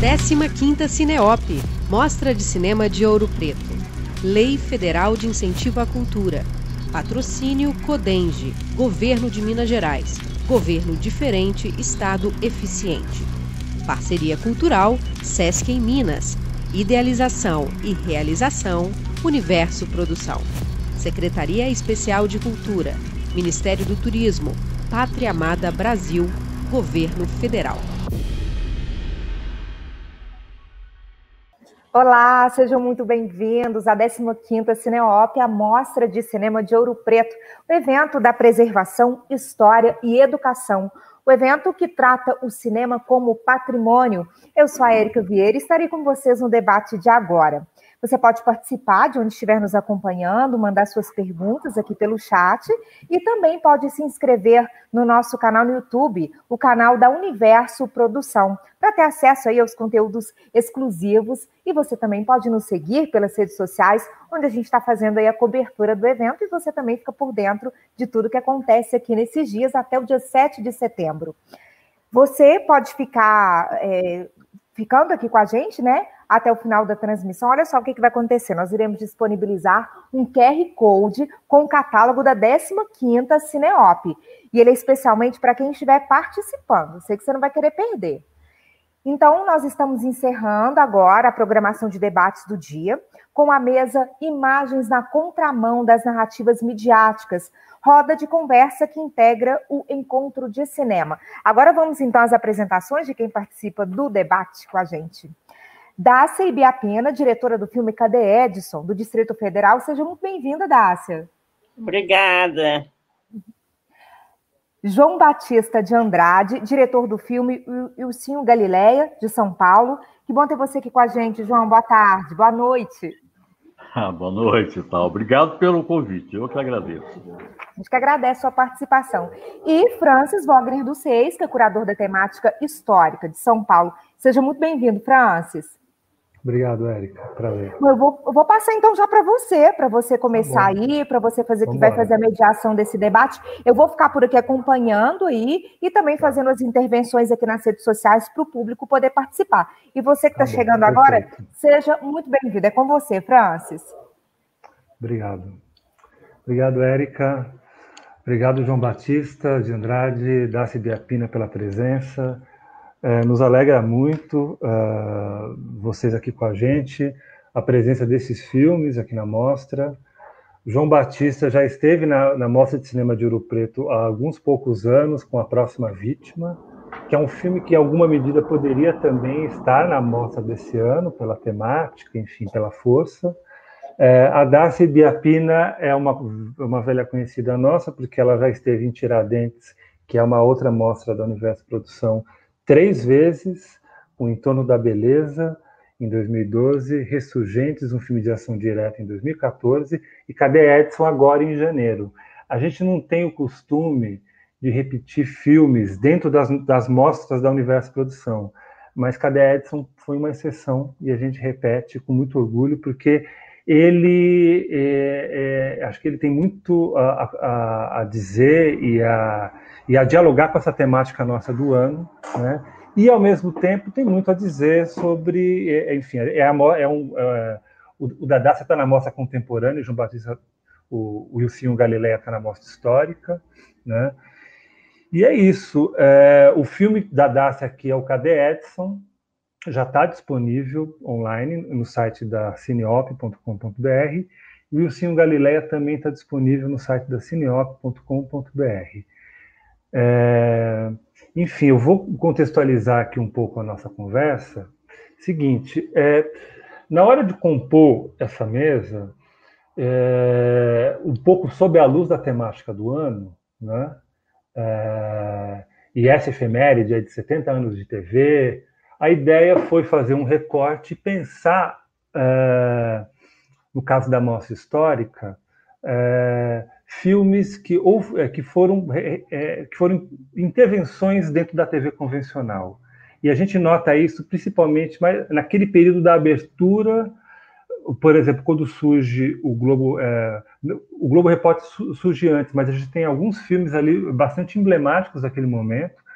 15ª Cineop, Mostra de Cinema de Ouro Preto. Lei Federal de Incentivo à Cultura. Patrocínio Codenge, Governo de Minas Gerais. Governo diferente, Estado eficiente. Parceria Cultural, Sesc em Minas. Idealização e realização, Universo Produção. Secretaria Especial de Cultura, Ministério do Turismo, Pátria Amada Brasil, Governo Federal. Olá, sejam muito bem-vindos à 15ª Cineop, a Mostra de Cinema de Ouro Preto, o evento da preservação, história e educação. O evento que trata o cinema como patrimônio. Eu sou a Érica Vieira e estarei com vocês no debate de agora. Você pode participar de onde estiver nos acompanhando, mandar suas perguntas aqui pelo chat e também pode se inscrever no nosso canal no YouTube, o canal da Universo Produção, para ter acesso aí aos conteúdos exclusivos e você também pode nos seguir pelas redes sociais, onde a gente está fazendo aí a cobertura do evento e você também fica por dentro de tudo que acontece aqui nesses dias até o dia 7 de setembro. Você pode ficar é, ficando aqui com a gente, né? Até o final da transmissão. Olha só o que, que vai acontecer. Nós iremos disponibilizar um QR Code com o catálogo da 15ª Cineop. E ele é especialmente para quem estiver participando. Sei que você não vai querer perder. Então, nós estamos encerrando agora a programação de debates do dia com a mesa Imagens na Contramão das Narrativas Midiáticas, roda de conversa que integra o encontro de cinema. Agora vamos então às apresentações de quem participa do debate com a gente. Dácia Ibiapena, diretora do filme Cadê Edson, do Distrito Federal. Seja muito bem-vinda, Dácia. Obrigada. João Batista de Andrade, diretor do filme Ilcinho Galileia, de São Paulo. Que bom ter você aqui com a gente, João. Boa tarde, boa noite. Ah, boa noite, tal. Obrigado pelo convite, eu que agradeço. A gente que agradece a sua participação. E Francis Wagner dos Seis, que é curador da temática histórica de São Paulo. Seja muito bem-vindo, Francis. Obrigado, Érica. Prazer. Eu vou, eu vou passar então já para você, para você começar tá aí, para você fazer Vamos que vai fazer a mediação desse debate. Eu vou ficar por aqui acompanhando aí e também fazendo as intervenções aqui nas redes sociais para o público poder participar. E você que está tá chegando perfeito. agora, seja muito bem-vindo. É com você, Francis. Obrigado. Obrigado, Érica. Obrigado, João Batista de Andrade, Dácia Biapina pela presença. É, nos alegra muito uh, vocês aqui com a gente, a presença desses filmes aqui na mostra. João Batista já esteve na, na Mostra de Cinema de Ouro Preto há alguns poucos anos com A Próxima Vítima, que é um filme que, em alguma medida, poderia também estar na mostra desse ano, pela temática, enfim, pela força. É, a Darcy Biapina é uma, uma velha conhecida nossa, porque ela já esteve em Tiradentes, que é uma outra mostra da Universo Produção, três vezes o Em Torno da Beleza, em 2012, Ressurgentes, um filme de ação direta, em 2014, e Cadê Edson, agora em janeiro. A gente não tem o costume de repetir filmes dentro das, das mostras da Universo Produção, mas Cadê Edson foi uma exceção e a gente repete com muito orgulho, porque ele, é, é, acho que ele tem muito a, a, a dizer e a e a dialogar com essa temática nossa do ano, né? E ao mesmo tempo tem muito a dizer sobre, é, é, enfim, é, a, é um, é, o, o está na mostra contemporânea, João Batista, o, o Wilson Galileia está na mostra histórica, né? E é isso. É, o filme da aqui é o Cadê Edson, já está disponível online no site da cineop.com.br e o Wilson Galileia também está disponível no site da cineop.com.br. É, enfim, eu vou contextualizar aqui um pouco a nossa conversa. Seguinte, é, na hora de compor essa mesa, é, um pouco sob a luz da temática do ano, né? É, e essa efeméride é de 70 anos de TV, a ideia foi fazer um recorte e pensar, é, no caso da mostra histórica, é, filmes que, ou, é, que, foram, é, é, que foram intervenções dentro da TV convencional. E a gente nota isso principalmente naquele período da abertura, por exemplo, quando surge o Globo, é, o Globo Repórter surge antes, mas a gente tem alguns filmes ali bastante emblemáticos daquele momento.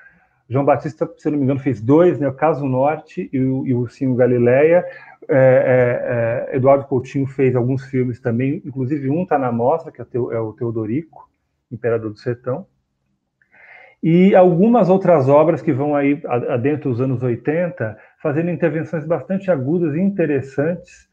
João Batista, se não me engano, fez dois, né? O Caso Norte e o, e o Ursinho Galileia. É, é, é, Eduardo Coutinho fez alguns filmes também, inclusive um está na mostra, que é, é o Teodorico, Imperador do Sertão. E algumas outras obras que vão aí dentro dos anos 80, fazendo intervenções bastante agudas e interessantes,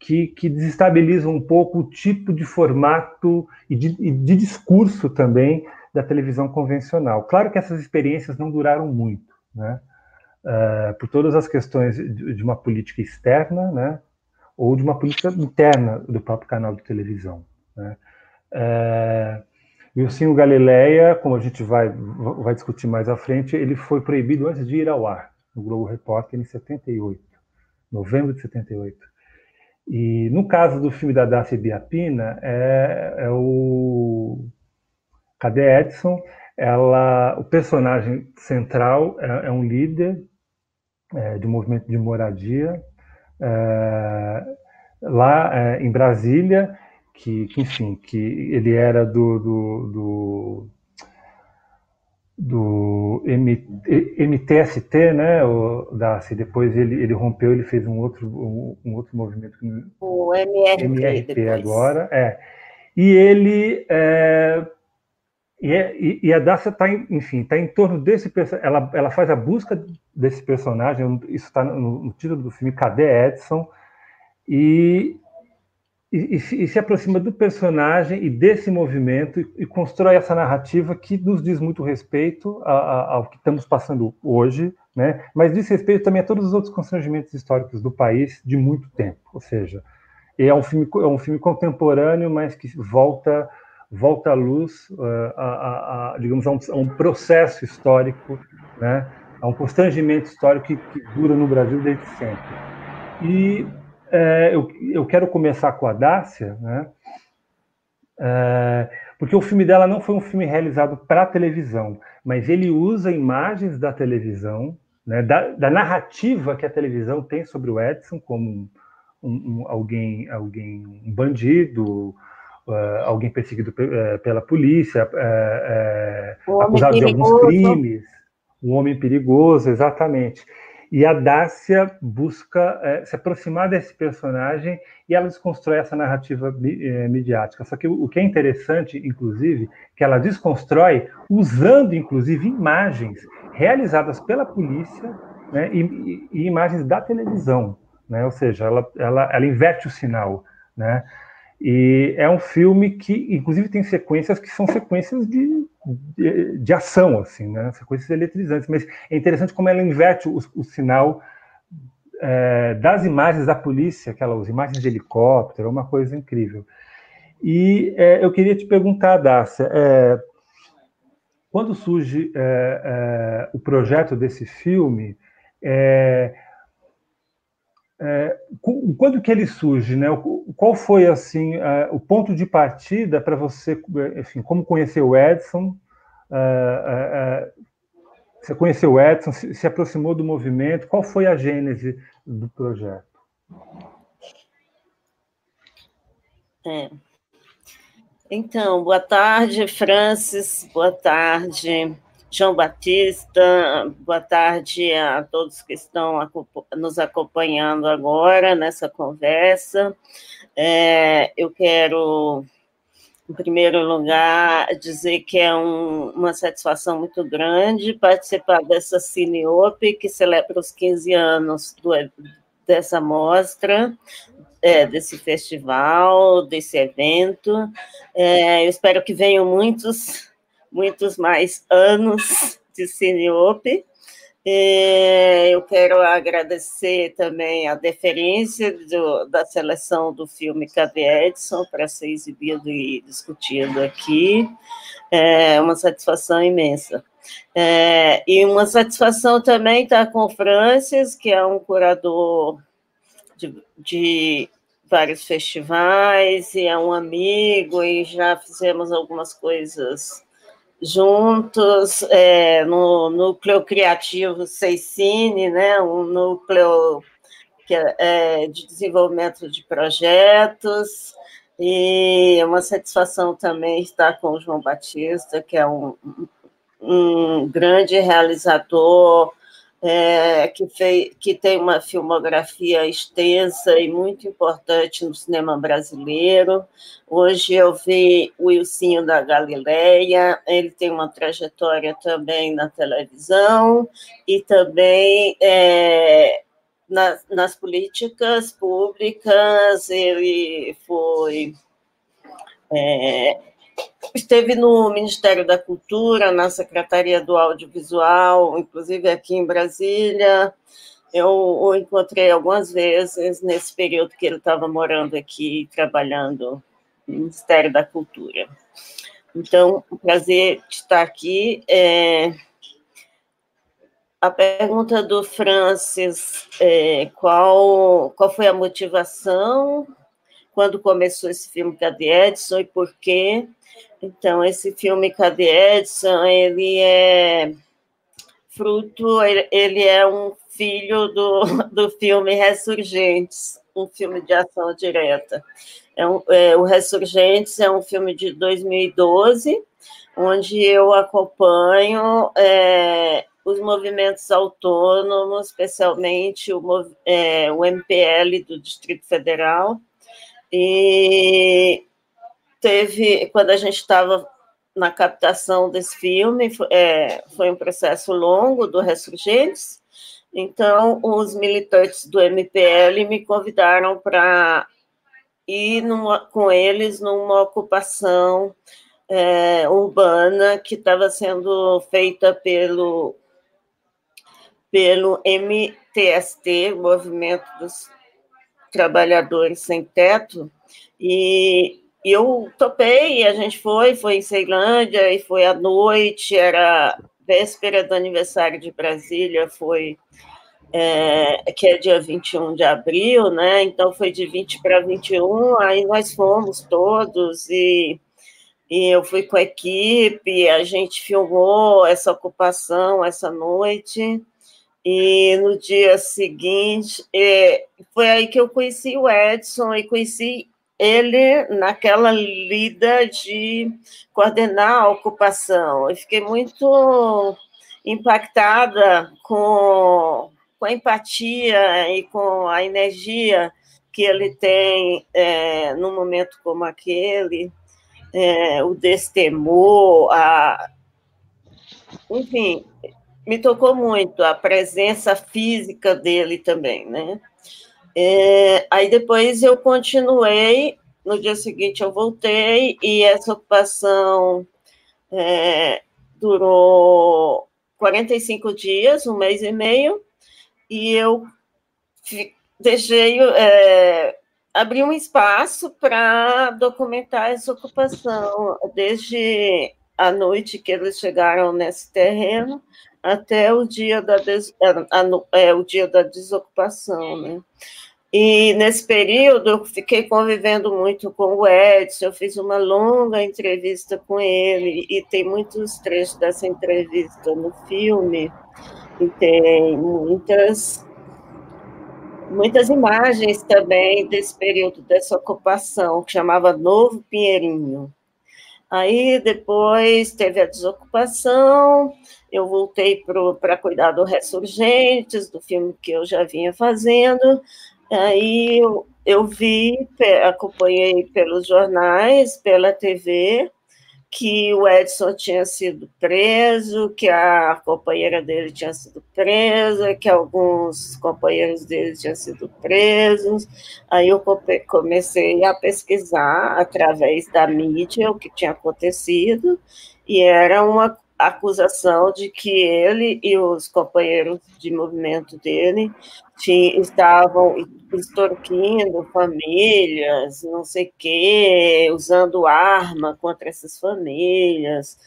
que, que desestabilizam um pouco o tipo de formato e de, e de discurso também da televisão convencional. Claro que essas experiências não duraram muito, né? Uh, por todas as questões de, uma política externa, né? Ou de uma política interna do próprio canal de televisão. Né? Uh, e o Galileia, como a gente vai, vai discutir mais à frente, ele foi proibido antes de ir ao ar, no Globo Repórter, em 78, novembro de 78. E no caso do filme da Dácia Biapina, é, é o Cadê Edson? Ela, o personagem central é, é um líder é, de um movimento de moradia é, lá é, em Brasília que, que, enfim, que ele era do, do, do, do M, MTST, né, o Darcy, depois ele, ele rompeu, ele fez um outro, um, um outro movimento. O MRT, MRT agora, é. E ele... É, e, é, e, a Dácia está, enfim, está em torno desse. Ela, ela faz a busca desse personagem. Isso está no, no, título do filme Cadê Edson? E e, e, se aproxima do personagem e desse movimento e, e, constrói essa narrativa que nos diz muito respeito a, a, ao que estamos passando hoje, né? mas diz respeito também a todos os outros constrangimentos históricos do país de muito tempo. Ou seja, é um filme, é um filme contemporâneo, mas que volta volta à luz, uh, a, a, digamos, a um, a um, processo histórico, né? a um constrangimento histórico que, que dura no Brasil desde sempre. E é, eu, eu, quero começar com a Dácia, né? É, porque o filme dela não foi um filme realizado para televisão, mas ele usa imagens da televisão, né, da, da, narrativa que a televisão tem sobre o Edson como um, um, alguém, alguém, um bandido, uh, alguém perseguido uh, pela polícia, uh, acusado de alguns crimes, um homem perigoso, exatamente. E a Dácia busca se aproximar desse personagem e ela desconstrói essa narrativa midiática. Só que o, o que é interessante, inclusive, que ela desconstrói usando, inclusive, imagens realizadas pela polícia né, e, e, e, imagens da televisão. Né? Ou seja, ela, ela, ela inverte o sinal. Né? E é um filme que, inclusive, tem sequências que são sequências de, de, de ação, assim, né? sequências eletrizantes. Mas é interessante como ela inverte o, o sinal é, das imagens da polícia, aquelas imagens de helicóptero, é uma coisa incrível. E é, eu queria te perguntar, Dácia, é, quando surge é, é, o projeto desse filme, é, é, quando que ele surge, né? Qual foi assim é, o ponto de partida para você, enfim, como conhecer o Edson? É, é, é, você conheceu o Edson, se, se, aproximou do movimento? Qual foi a gênese do projeto? Então, boa tarde, Francis. Boa tarde. João Batista, boa tarde a todos que estão nos acompanhando agora nessa conversa. É, eu quero, em primeiro lugar, dizer que é um, uma satisfação muito grande participar dessa Cineop, que celebra os 15 anos do, dessa mostra, é, desse festival, desse evento. É, eu espero que venham muitos muitos mais anos de Cineop. Eu quero agradecer também a deferência do, da seleção do filme Cadê Edson para ser exibido e discutido aqui. É uma satisfação imensa. É, e uma satisfação também estar com o Francis, que é um curador de, de vários festivais, e é um amigo, e já fizemos algumas coisas juntos é, no núcleo criativo Seicine, né, um núcleo que é, é, de desenvolvimento de projetos, e é uma satisfação também estar com o João Batista, que é um, um grande realizador é, que, fez, que tem uma filmografia extensa e muito importante no cinema brasileiro. Hoje eu vi o Wilsinho da Galileia, ele tem uma trajetória também na televisão e também é, nas, nas políticas públicas, ele foi. É, esteve no Ministério da Cultura, na Secretaria do Audiovisual, inclusive aqui em Brasília. Eu o encontrei algumas vezes nesse período que ele estava morando aqui, trabalhando no Ministério da Cultura. Então, um prazer estar aqui. É... A pergunta do Francis, é, qual, qual foi a motivação quando começou esse filme Cadê Edson e por quê? Então, esse filme Cadê Edson, ele é fruto, ele é um filho do, do filme Ressurgentes, um filme de ação direta. É um, é, o Ressurgentes é um filme de 2012, onde eu acompanho é, os movimentos autônomos, especialmente o, é, o MPL do Distrito Federal, e teve, quando a gente estava na captação desse filme, é, foi um processo longo do Ressurgentes, então os militantes do MPL me convidaram para ir numa, com eles numa ocupação é, urbana que estava sendo feita pelo, pelo MTST, Movimento dos Trabalhadores Sem Teto, e e eu topei, a gente foi, foi em Ceilândia, e foi à noite, era véspera do aniversário de Brasília, foi, é, que é dia 21 de abril, né, então foi de 20 para 21, aí nós fomos todos, e, e eu fui com a equipe, a gente filmou essa ocupação essa noite, e no dia seguinte, é, foi aí que eu conheci o Edson e conheci ele naquela lida de coordenar a ocupação. Eu fiquei muito impactada com, com a empatia e com a energia que ele tem é, num momento como aquele, é, o destemor, a... enfim, me tocou muito a presença física dele também, né? É, aí depois eu continuei, no dia seguinte eu voltei, e essa ocupação é, durou 45 dias, um mês e meio, e eu deixei, é, abri um espaço para documentar essa ocupação, desde a noite que eles chegaram nesse terreno até o dia da, des, é, o dia da desocupação, né? E nesse período eu fiquei convivendo muito com o Edson, eu fiz uma longa entrevista com ele, e tem muitos trechos dessa entrevista no filme, e tem muitas, muitas imagens também desse período, dessa ocupação, que chamava Novo Pinheirinho. Aí depois teve a desocupação, eu voltei para cuidar do Ressurgentes, do filme que eu já vinha fazendo, Aí eu, eu vi, acompanhei pelos jornais, pela TV, que o Edson tinha sido preso, que a companheira dele tinha sido presa, que alguns companheiros dele tinham sido presos. Aí eu comecei a pesquisar através da mídia o que tinha acontecido, e era uma acusação de que ele e os companheiros de movimento dele tinham, estavam extorquindo famílias, não sei o quê, usando arma contra essas famílias.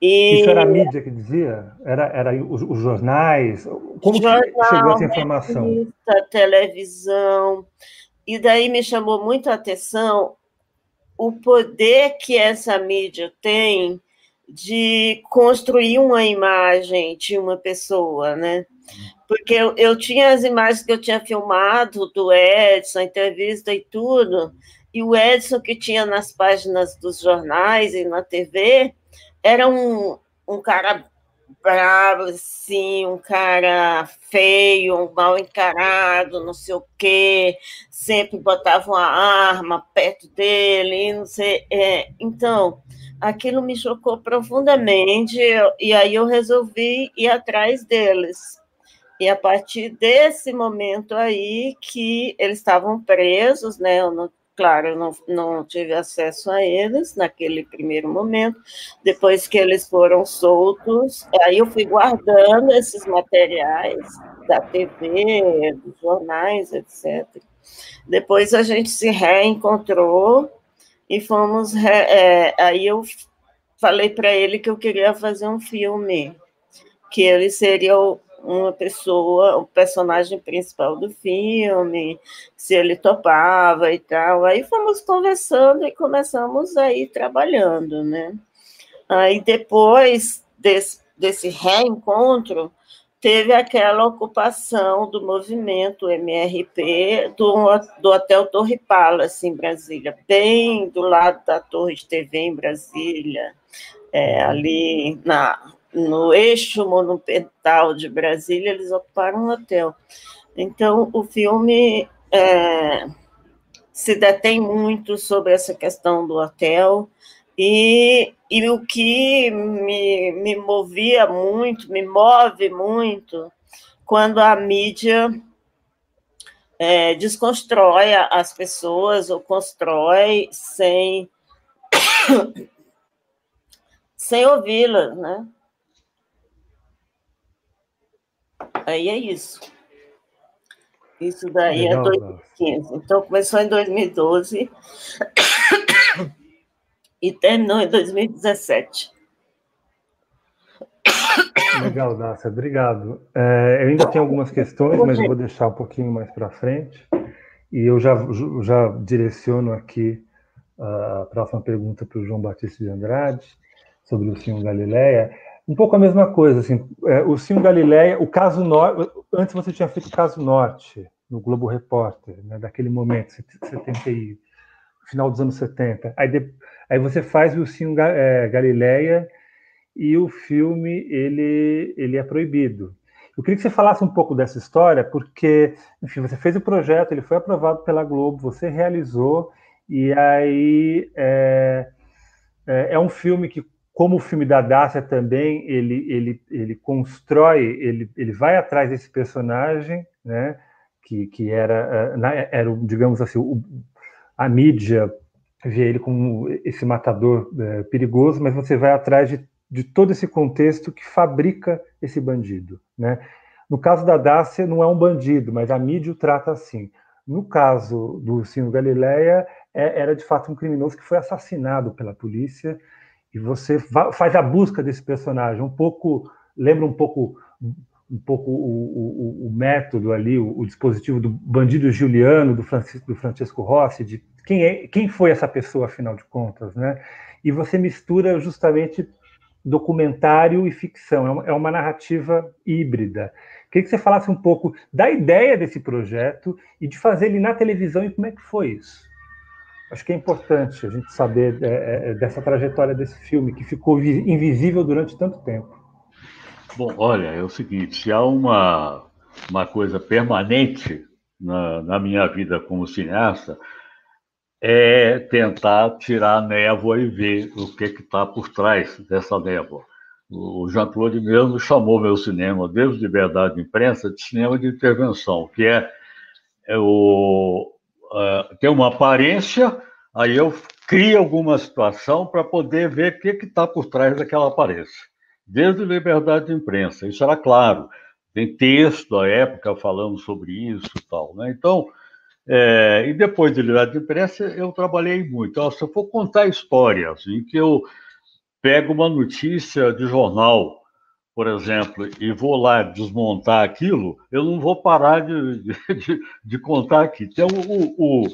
E... Isso era a mídia que dizia? Era, era os, os jornais? Como Jornal, chegou essa informação? Revista, televisão. E daí me chamou muito a atenção o poder que essa mídia tem de construir uma imagem de uma pessoa, né? Porque eu, eu tinha as imagens que eu tinha filmado do Edson, a entrevista e tudo, e o Edson que tinha nas páginas dos jornais e na TV era um, um cara bravo, assim, um cara feio, mal encarado, não sei o quê, sempre botava uma arma perto dele, não sei. É, então, aquilo me chocou profundamente, e aí eu resolvi ir atrás deles. E a partir desse momento aí que eles estavam presos, né? Eu não Claro, não, não tive acesso a eles naquele primeiro momento. Depois que eles foram soltos, aí eu fui guardando esses materiais da TV, dos jornais, etc. Depois a gente se reencontrou e fomos. Re, é, aí eu falei para ele que eu queria fazer um filme, que ele seria o, uma pessoa, o personagem principal do filme, se ele topava e tal. Aí fomos conversando e começamos a ir trabalhando, né? Aí depois desse, desse reencontro, teve aquela ocupação do movimento MRP do, do Hotel Torre Palace, em Brasília, bem do lado da Torre de TV em Brasília, é, ali na no eixo monumental de Brasília, eles ocuparam um hotel. Então, o filme é, se detém muito sobre essa questão do hotel, e, e o que me, me movia muito, me move muito, quando a mídia é, desconstrói as pessoas ou constrói sem, sem ouvi-las, né? Aí é isso. Isso daí é Legal, é 2015. Então, começou em 2012 e terminou em 2017. Legal, Dácia, obrigado. É, eu ainda tenho algumas questões, mas eu vou deixar um pouquinho mais para frente. E eu já, já direciono aqui a próxima pergunta para o João Batista de Andrade, sobre o Senhor Galileia. Um pouco a mesma coisa, assim, é, o Sim Galileia, o caso norte, antes você tinha feito o caso norte no Globo Repórter, né, daquele momento, 70, final dos anos 70. Aí, de, aí você faz o Sim é, Galileia e o filme ele, ele é proibido. Eu queria que você falasse um pouco dessa história, porque, enfim, você fez o projeto, ele foi aprovado pela Globo, você realizou, e aí é, é, é um filme que como o filme da Dácia também, ele, ele, ele constrói, ele, ele vai atrás desse personagem, né, que, que era, eh, era, digamos assim, o, a mídia via ele como esse matador é, perigoso, mas você vai atrás de, de todo esse contexto que fabrica esse bandido, né? No caso da Dácia, não é um bandido, mas a mídia o trata assim. No caso do Sino Galileia, é, era de fato um criminoso que foi assassinado pela polícia e você faz a busca desse personagem, um pouco lembra um pouco um pouco o, o, o método ali, o, o, dispositivo do bandido Juliano, do Francisco, do Francisco Rossi, de quem, é, quem foi essa pessoa, afinal de contas, né? E você mistura justamente documentário e ficção, é uma, é uma narrativa híbrida. Queria que você falasse um pouco da ideia desse projeto e de fazer ele na televisão e como é que foi isso. Acho que é importante a gente saber é, é, é, dessa trajetória desse filme que ficou invisível durante tanto tempo. Bom, olha, é o seguinte: se há uma, uma coisa permanente na, na minha vida como cineasta, é tentar tirar a névoa e ver o que está por trás dessa névoa. O Jean-Claude mesmo chamou meu cinema, desde Liberdade de Imprensa, de cinema de intervenção, que é, é o, uh, tem uma aparência, aí eu crio alguma situação para poder ver o que está por trás daquela aparência. Desde liberdade de imprensa, isso era claro. Tem texto à época falando sobre isso e tal. Né? Então, é, e depois de liberdade de imprensa, eu trabalhei muito. Então, se eu for contar histórias em que eu pego uma notícia de jornal por exemplo, e vou lá desmontar aquilo, eu não vou parar de, de, de contar aqui. Então, o, o,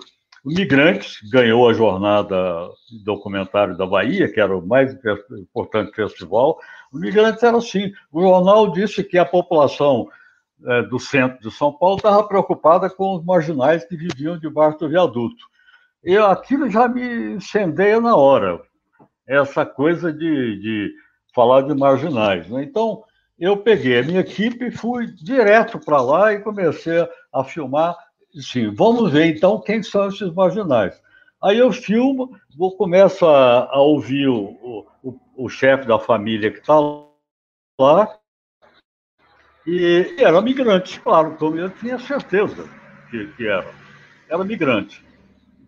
o Migrantes ganhou a jornada documentário da Bahia, que era o mais importante festival. O Migrantes era assim: o jornal disse que a população é, do centro de São Paulo estava preocupada com os marginais que viviam debaixo do viaduto. E aquilo já me incendeia na hora, essa coisa de, de falar de marginais. Né? Então, eu peguei a minha equipe e fui direto para lá e comecei a filmar. Sim, vamos ver então quem são esses marginais. Aí eu filmo, vou começo a, a ouvir o, o, o chefe da família que está lá, e era migrante, claro, então eu tinha certeza que, que era. Era migrante.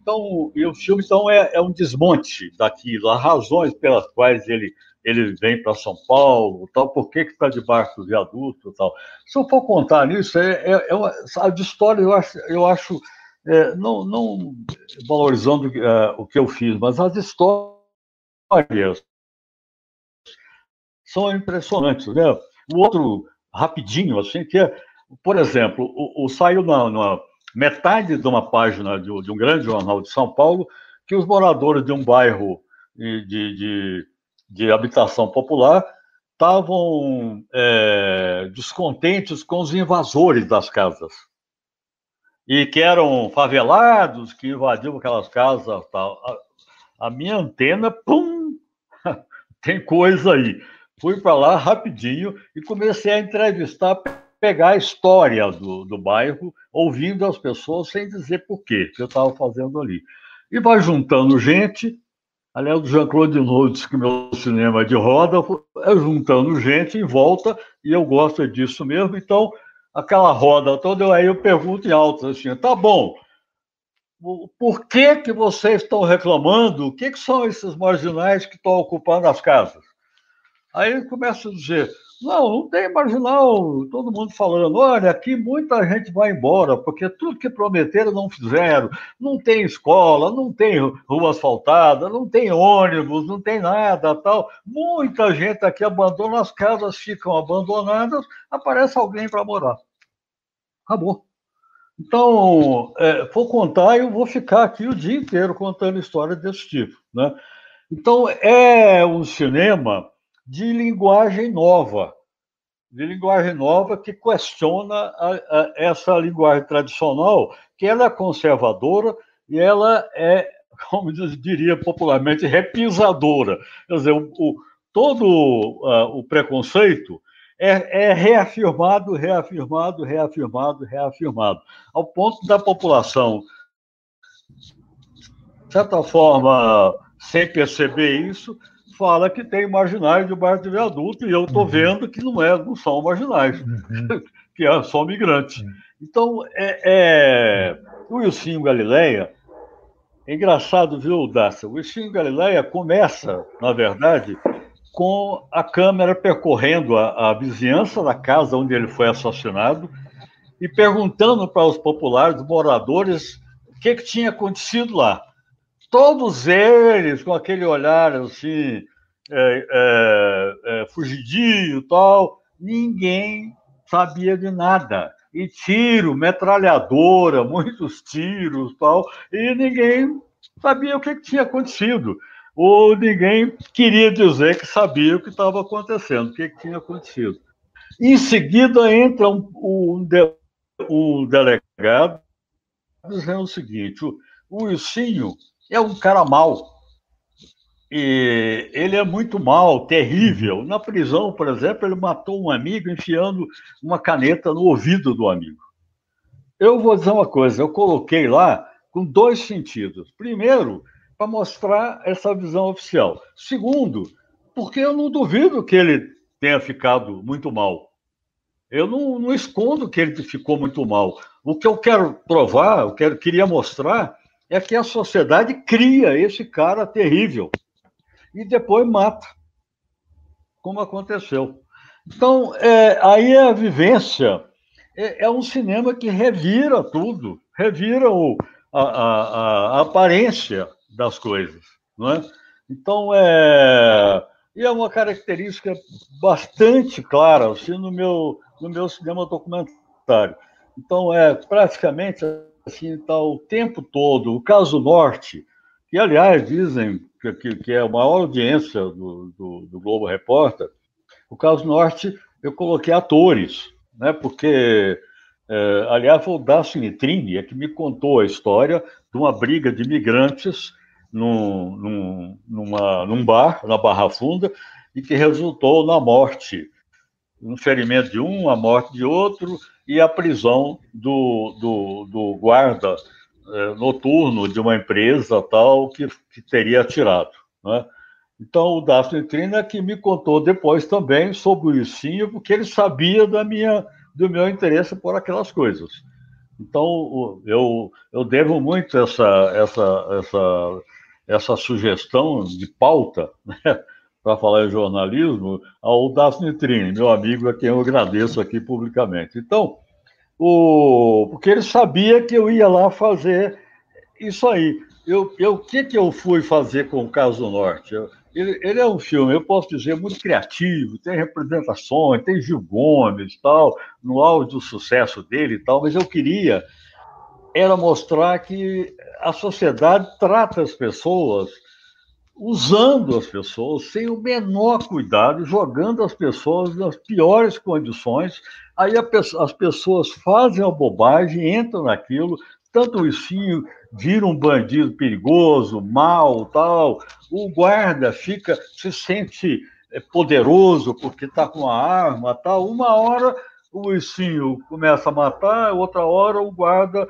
Então, e o filme então, é, é um desmonte daquilo, as razões pelas quais ele ele vem para São Paulo, tal, por que está debaixo do viaduto tal. Se eu for contar nisso, é, é, é de história eu acho, eu acho é, não, não valorizando uh, o que eu fiz, mas as histórias são impressionantes, né? O outro, rapidinho, assim, que é, por exemplo, o, o saiu na, na, metade de uma página de, de, um grande jornal de São Paulo que os moradores de um bairro de, de de habitação popular estavam é, descontentes com os invasores das casas. E que eram favelados, que invadiam aquelas casas. Tal. A, a minha antena, pum! Tem coisa aí. Fui para lá rapidinho e comecei a entrevistar, pegar a história do, do bairro, ouvindo as pessoas sem dizer por quê que eu estava fazendo ali. E vai juntando gente, Aliás, o Jean-Claude Junot disse que meu cinema é de roda é juntando gente em volta, e eu gosto disso mesmo. Então, aquela roda toda, aí eu pergunto em alto assim, tá bom, por que, que vocês estão reclamando? O que, que são esses marginais que estão ocupando as casas? Aí começa a dizer, não, não tem marginal. Todo mundo falando, olha, aqui muita gente vai embora, porque tudo que prometeram não fizeram. Não tem escola, não tem rua asfaltada, não tem ônibus, não tem nada, tal. Muita gente aqui abandona as casas, ficam abandonadas, aparece alguém para morar. Acabou. Então, é, vou contar eu vou ficar aqui o dia inteiro contando histórias desse tipo. Né? Então, é um cinema de linguagem nova, de linguagem nova que questiona a, a, essa linguagem tradicional, que ela é conservadora e ela é, como diria popularmente, repisadora. Quer dizer, o, o todo uh, o preconceito é, é, reafirmado, reafirmado, reafirmado, reafirmado, ao ponto da população, de certa forma, sem perceber isso, fala que tem marginais debaixo de viaduto, e eu estou uhum. vendo que não, é, não são marginais, uhum. que é só migrantes. Uhum. Então, é, é, o Wilson Galileia, é engraçado, viu, Dácia? O Wilson Galileia começa, na verdade, com a câmera percorrendo a, a vizinhança da casa onde ele foi assassinado e perguntando para os populares, moradores, o que, que tinha acontecido lá todos eles com aquele olhar assim, é, é, é, fugidio tal, ninguém sabia de nada. E tiro, metralhadora, muitos tiros tal, e ninguém sabia o que tinha acontecido. Ou ninguém queria dizer que sabia o que estava acontecendo, o que tinha acontecido. Em seguida entra um, um, de, um delegado dizendo o seguinte: o, o Ilcinho é um cara mau. E ele é muito mal, terrível. Na prisão, por exemplo, ele matou um amigo enfiando uma caneta no ouvido do amigo. Eu vou dizer uma coisa, eu coloquei lá com dois sentidos. Primeiro, para mostrar essa visão oficial. Segundo, porque eu não duvido que ele tenha ficado muito mal. Eu não, não escondo que ele ficou muito mal. O que eu quero provar, eu quero, queria mostrar, é que a sociedade cria esse cara terrível e depois mata, como aconteceu. Então, é, aí a vivência é, é, um cinema que revira tudo, revira o, a, a, a, aparência das coisas. Não é? Então, é, e é uma característica bastante clara assim, no, meu, no meu cinema documentário. Então, é praticamente assim, está o tempo todo. O caso Norte, que, aliás, dizem que, que, é a maior audiência do, do, do, Globo Repórter, o caso Norte eu coloquei atores, né? porque, é, aliás, foi o Dácio Nitrini é que me contou a história de uma briga de imigrantes num, num, numa, num bar, na Barra Funda, e que resultou na morte um ferimento de um, a morte de outro e a prisão do, do, do guarda é, noturno de uma empresa tal que, que teria atirado. Né? Então, o Daphne Trina é que me contou depois também sobre o porque ele sabia da minha, do meu interesse por aquelas coisas. Então, eu, eu devo muito essa, essa, essa, essa sugestão de pauta, né, para falar em jornalismo, ao Daphne Trini, meu amigo, a quem eu agradeço aqui publicamente. Então, o, porque ele sabia que eu ia lá fazer isso aí. Eu, eu, o que, que eu fui fazer com o Caso Norte? Eu, ele, ele, é um filme, eu posso dizer, muito criativo, tem representações, tem Gil Gomes tal, no auge do sucesso dele e tal, mas eu queria era mostrar que a sociedade trata as pessoas usando as pessoas sem o menor cuidado, jogando as pessoas nas piores condições. Aí as pessoas fazem a bobagem, entram naquilo, tanto o Icinho vira um bandido perigoso, mal, tal. O guarda fica, se sente é, poderoso porque está com a arma, tal. Uma hora o Icinho começa a matar, outra hora o guarda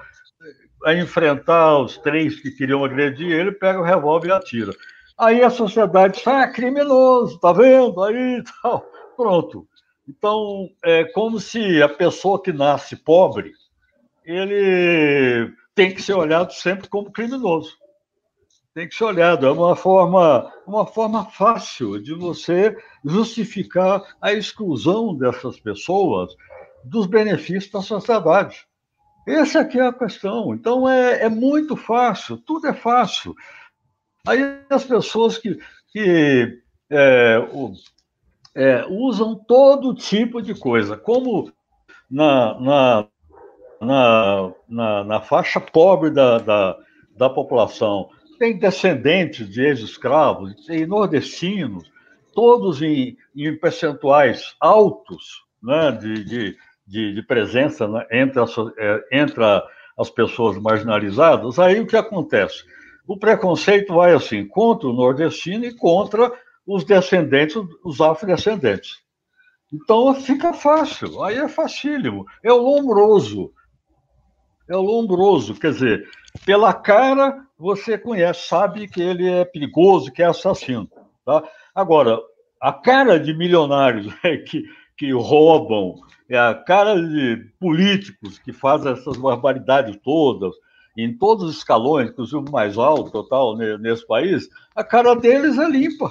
a enfrentar os três que queriam agredir ele, pega o revólver e atira. Aí a sociedade sai, ah, criminoso, tá vendo? Aí tal. Pronto. Então, é como se a pessoa que nasce pobre, ele tem que ser olhado sempre como criminoso. Tem que ser olhado. É uma forma, uma forma fácil de você justificar a exclusão dessas pessoas dos benefícios da sociedade. Essa aqui é a questão. Então é, é muito fácil, tudo é fácil. Aí as pessoas que, que é, o, é, usam todo tipo de coisa, como na, na, na, na, na faixa pobre da, da, da população tem descendentes de ex-escravos, tem nordestinos, todos em, em percentuais altos né, de, de, de, de presença né, entre, as, é, entre as pessoas marginalizadas, aí o que acontece? O preconceito vai assim, contra o nordestino e contra os descendentes, os afrodescendentes. Então fica fácil, aí é facílimo, é lombroso é o lombroso, quer dizer, pela cara você conhece, sabe que ele é perigoso, que é assassino. Tá? Agora, a cara de milionários é que, que roubam, é a cara de políticos que fazem essas barbaridades todas, em todos os escalões, inclusive o mais alto tal, nesse país, a cara deles é limpa.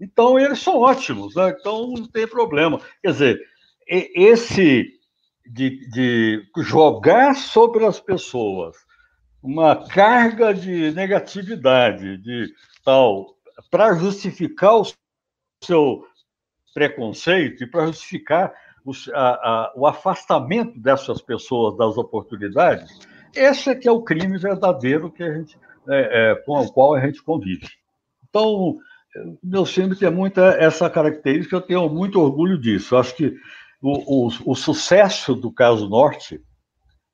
Então, eles são ótimos, né? então não tem problema. Quer dizer, esse de, de jogar sobre as pessoas uma carga de negatividade, de tal, para justificar o seu preconceito e para justificar o, a, a, o, afastamento dessas pessoas das oportunidades, esse é que é o crime verdadeiro que a gente, é, é, com o qual a gente convive. Então, meu filme tem muita essa característica, eu tenho muito orgulho disso. Eu acho que o, o, o sucesso do caso Norte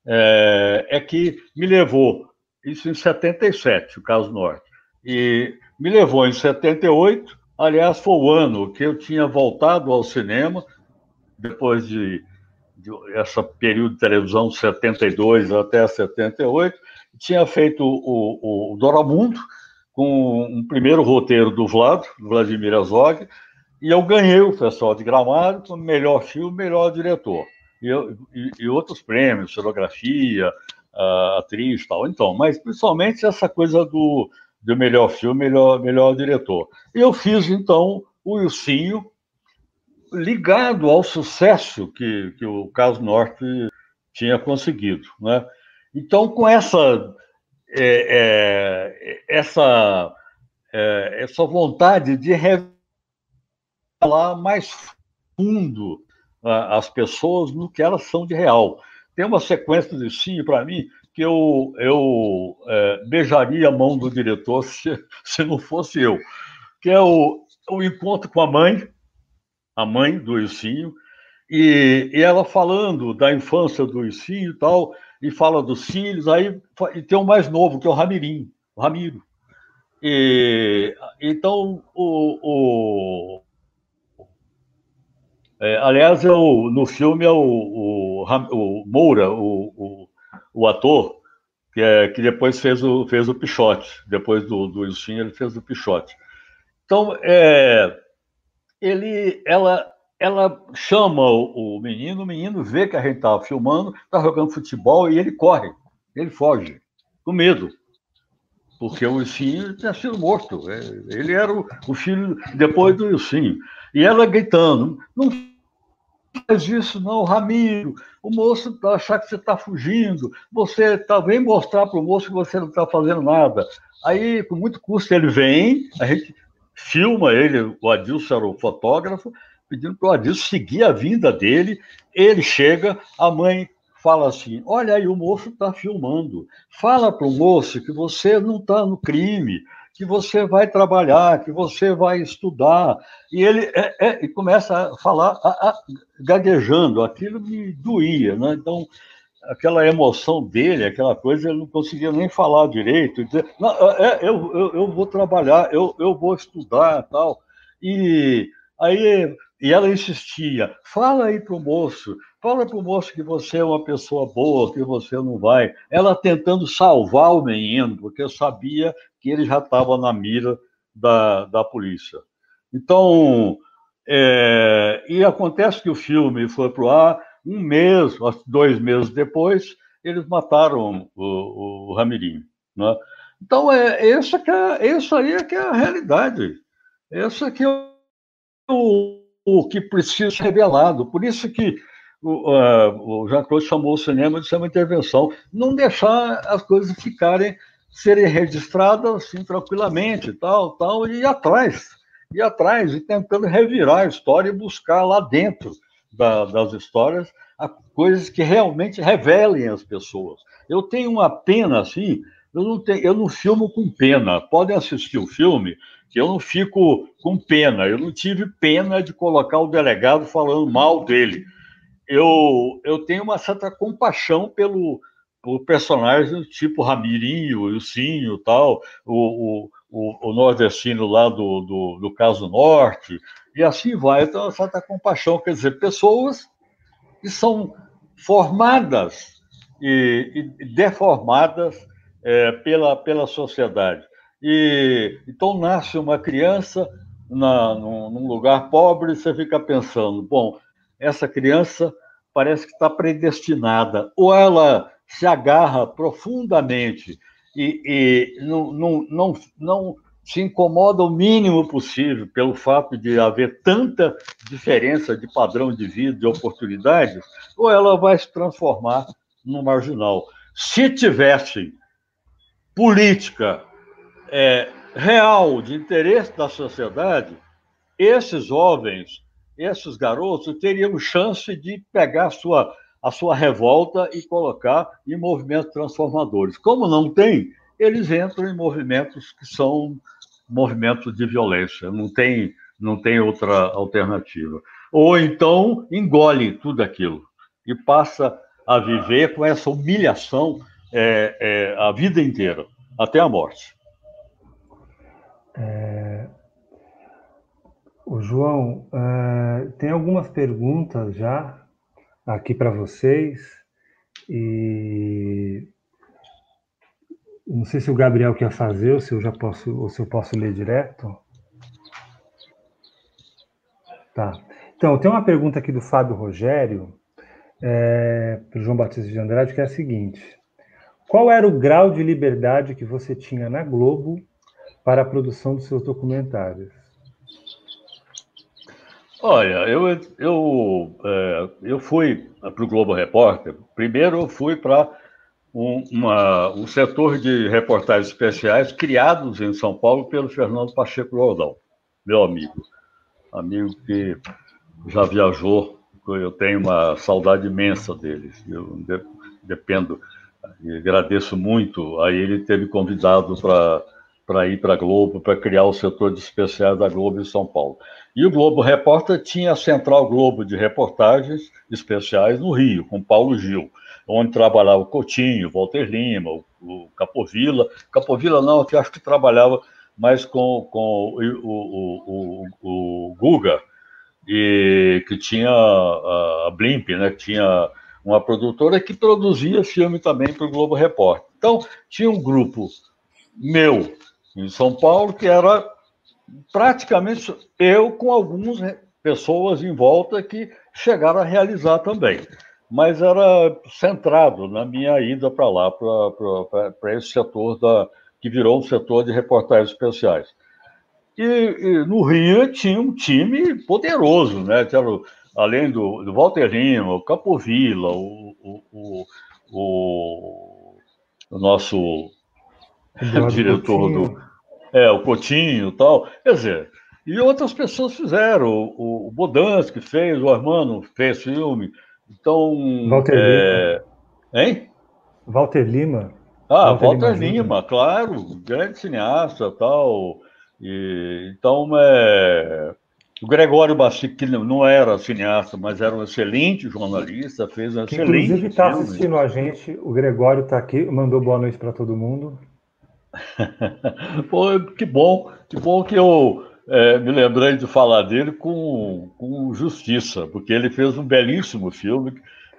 é, é, que me levou, isso em 77, o caso Norte, e me levou em 78, aliás, foi o ano que eu tinha voltado ao cinema, depois de, de esse período de televisão, 72 até 78, tinha feito o, o, Doramundo, com um primeiro roteiro do Vlad, Vladimir Azog, e eu ganhei o Festival de Gramado como melhor filme, melhor diretor. E, eu, e, e outros prêmios, fotografia, uh, atriz e tal. Então, mas principalmente essa coisa do, do melhor filme, melhor, melhor diretor. Eu fiz, então, o Ilcinho, ligado ao sucesso que, que o Caso Norte tinha conseguido. Né? Então, com essa, é, é, essa, é, essa vontade de revelar mais fundo as pessoas no que elas são de real. Tem uma sequência de sim para mim que eu, eu é, beijaria a mão do diretor se, se não fosse eu, que é o, o encontro com a mãe, a mãe do Ilcinho, e, e ela falando da infância do Ilcinho e tal, e fala dos filhos, aí e tem o mais novo, que é o Ramirinho, o Ramiro. E, então, o, o, É, aliás, eu, no filme é o, o, o Moura, o, o, o, ator, que, é, que depois fez o, fez o Pichote. Depois do, do ele fez o Pichote. Então, é, ele, ela, ela chama o, o, menino, o menino vê que a gente estava filmando, está jogando futebol e ele corre, ele foge, com medo. Porque o Ilcinho tinha sido morto. É, ele era o, filho depois do Ilcinho. E ela gritando: não faz isso não, Ramiro. O moço tá achar que você está fugindo. Você tá, vem mostrar para o moço que você não está fazendo nada. Aí, com muito custo, ele vem, a gente filma ele, o Adilson era o fotógrafo, pedindo para o Adilson seguir a vinda dele. Ele chega, a mãe fala assim: Olha aí, o moço está filmando. Fala para o moço que você não está no crime, que você vai trabalhar, que você vai estudar. E ele é, é, começa a falar a, a, gaguejando. Aquilo me doía. Né? Então, aquela emoção dele, aquela coisa, ele não conseguia nem falar direito. Dizer, não, é, eu, eu, eu vou trabalhar, eu, eu vou estudar tal. E aí e ela insistia: fala aí para o moço, fala para o moço que você é uma pessoa boa, que você não vai. Ela tentando salvar o menino, porque sabia que ele já estava na mira da, da polícia. Então, é, e acontece que o filme foi para o ar, um mês, dois meses depois, eles mataram o, o Ramirinho. Né? Então, é, essa que é, aí é que é a realidade. Essa que é o, o que precisa ser revelado. Por isso que o, uh, o Jean-Claude chamou o cinema de ser uma intervenção. Não deixar as coisas ficarem, serem registradas assim, tranquilamente, tal, tal, e ir atrás. Ir atrás, e tentando revirar a história e buscar lá dentro da, das histórias coisas que realmente revelem as pessoas. Eu tenho uma pena, assim, eu não, tenho, eu não filmo com pena. Podem assistir o filme, que eu não fico com pena. Eu não tive pena de colocar o delegado falando mal dele. Eu, eu tenho uma certa compaixão pelo, por personagens tipo Ramirinho, Ilcinho tal, o, o, o, nordestino lá do, do, do caso Norte, e assim vai. Então, uma certa compaixão, quer dizer, pessoas que são formadas e, e deformadas é, pela, pela sociedade. E então nasce uma criança na, num, num lugar pobre e você fica pensando, bom, essa criança parece que está predestinada, ou ela se agarra profundamente e, e não, não, não, não se incomoda o mínimo possível pelo fato de haver tanta diferença de padrão de vida, de oportunidades, ou ela vai se transformar no marginal. Se tivessem política é, real de interesse da sociedade, esses jovens, esses garotos teriam chance de pegar sua, a sua revolta e colocar em movimentos transformadores. Como não tem, eles entram em movimentos que são movimentos de violência, não tem, não tem outra alternativa. Ou então engole tudo aquilo e passa a viver com essa humilhação é, é, a vida inteira, até a morte. É... O João, é, tem algumas perguntas já aqui para vocês e não sei se o Gabriel quer fazer ou se eu já posso, ou se eu posso ler direto. Tá. Então, tem uma pergunta aqui do Fábio Rogério, é, para o João Batista de Andrade, que é a seguinte: Qual era o grau de liberdade que você tinha na Globo para a produção dos seus documentários? Olha, eu, eu, é, eu fui para o Globo Repórter. Primeiro, eu fui para um, um setor de reportagens especiais criados em São Paulo pelo Fernando Pacheco Roldão, meu amigo. Amigo que já viajou, eu tenho uma saudade imensa dele. Eu dependo agradeço muito a ele ter me convidado para para ir para a Globo, para criar o setor de especiais da Globo em São Paulo. E o Globo Repórter tinha a Central Globo de Reportagens Especiais no Rio, com Paulo Gil onde trabalhava o Coutinho, Walter Lima, o, o Capovilla. Capovilla não, eu acho que trabalhava mais com, com o, o, o, o Guga. e que tinha a, a Blimp, né? Que tinha uma produtora que produzia filme também para o Globo Repórter. Então, tinha um grupo meu em São Paulo que era praticamente eu com algumas pessoas em volta que chegaram a realizar também. Mas era centrado na minha ida para lá, para esse setor da, que virou um setor de reportagens especiais. E, e, no Rio tinha um time poderoso, né? Tinha, além do, do Walter Lima, o Capovilla, o, o, o, o, o diretor Coutinho. do. É, o Coutinho e tal. Quer dizer, e outras pessoas fizeram. O, o Bodansky fez, o Armando fez filme. Então. Walter é... Lima. Hein? Walter Lima. Ah, Walter, Walter Lima, Lima, claro, grande cineasta tal. E, então, é, o Gregório Bacic, que não era cineasta, mas era um excelente jornalista, fez um que, excelente. Inclusive está assistindo a gente, o Gregório está aqui, mandou boa noite para todo mundo. Pô, que bom, que bom que eu é, me lembrei de falar dele com, com justiça, porque ele fez um belíssimo filme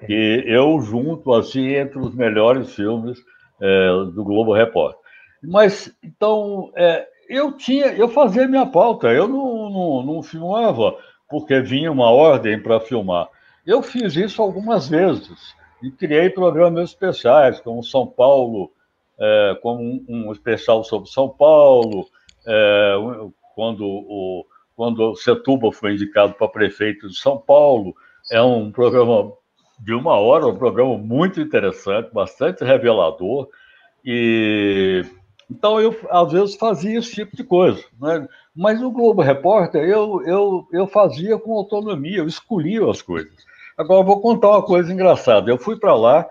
que eu junto assim entre os melhores filmes é, do Globo Repórter. Mas então é, eu tinha, eu fazia minha pauta, eu não, não, não filmava porque vinha uma ordem para filmar. Eu fiz isso algumas vezes e criei programas especiais, como São Paulo, é, como um, um, especial sobre São Paulo, é, quando o quando Setúbal foi indicado para prefeito de São Paulo, é um programa de uma hora, um programa muito interessante, bastante revelador e então, eu, às vezes, fazia esse tipo de coisa. Né? Mas no Globo Repórter, eu, eu, eu fazia com autonomia, eu escolhia as coisas. Agora, vou contar uma coisa engraçada. Eu fui para lá,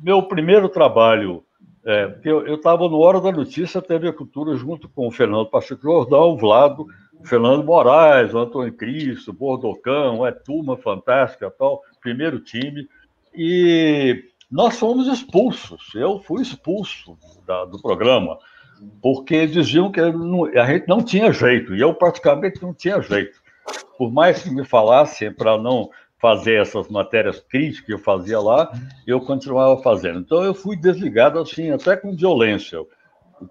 meu primeiro trabalho, é, eu estava no Hora da Notícia, TV Cultura, junto com o Fernando Pacheco Jordão, o Vlado, o Fernando Moraes, o Antônio Cristo, Bordocão, é turma fantástica, tal, primeiro time. E nós fomos expulsos. Eu fui expulso da, do programa, porque diziam que não, a gente não tinha jeito, e eu praticamente não tinha jeito. Por mais que me falassem para não fazer essas matérias críticas que eu fazia lá, eu continuava fazendo. Então eu fui desligado assim, até com violência.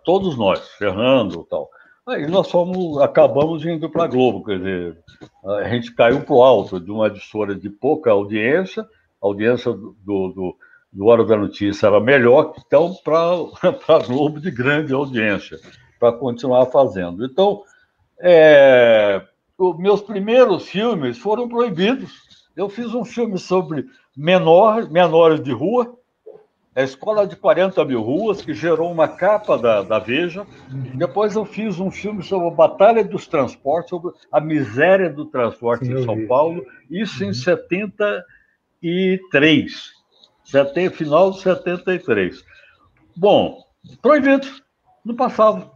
Todos nós, Fernando e tal. Aí nós fomos, acabamos indo para a Globo, quer dizer, a gente caiu para o alto de uma emissora de pouca audiência, audiência do, do, do Hora da Notícia era melhor, então, para a Globo de grande audiência, para continuar fazendo. Então, é, os meus primeiros filmes foram proibidos. Eu fiz um filme sobre menor, menores de rua, a Escola de 40 mil ruas, que gerou uma capa da, da Veja. Depois eu fiz um filme sobre a Batalha dos Transportes, sobre a miséria do transporte Sim, em São Paulo, isso uhum. em 73 final de 73. Bom, proibido, não passava.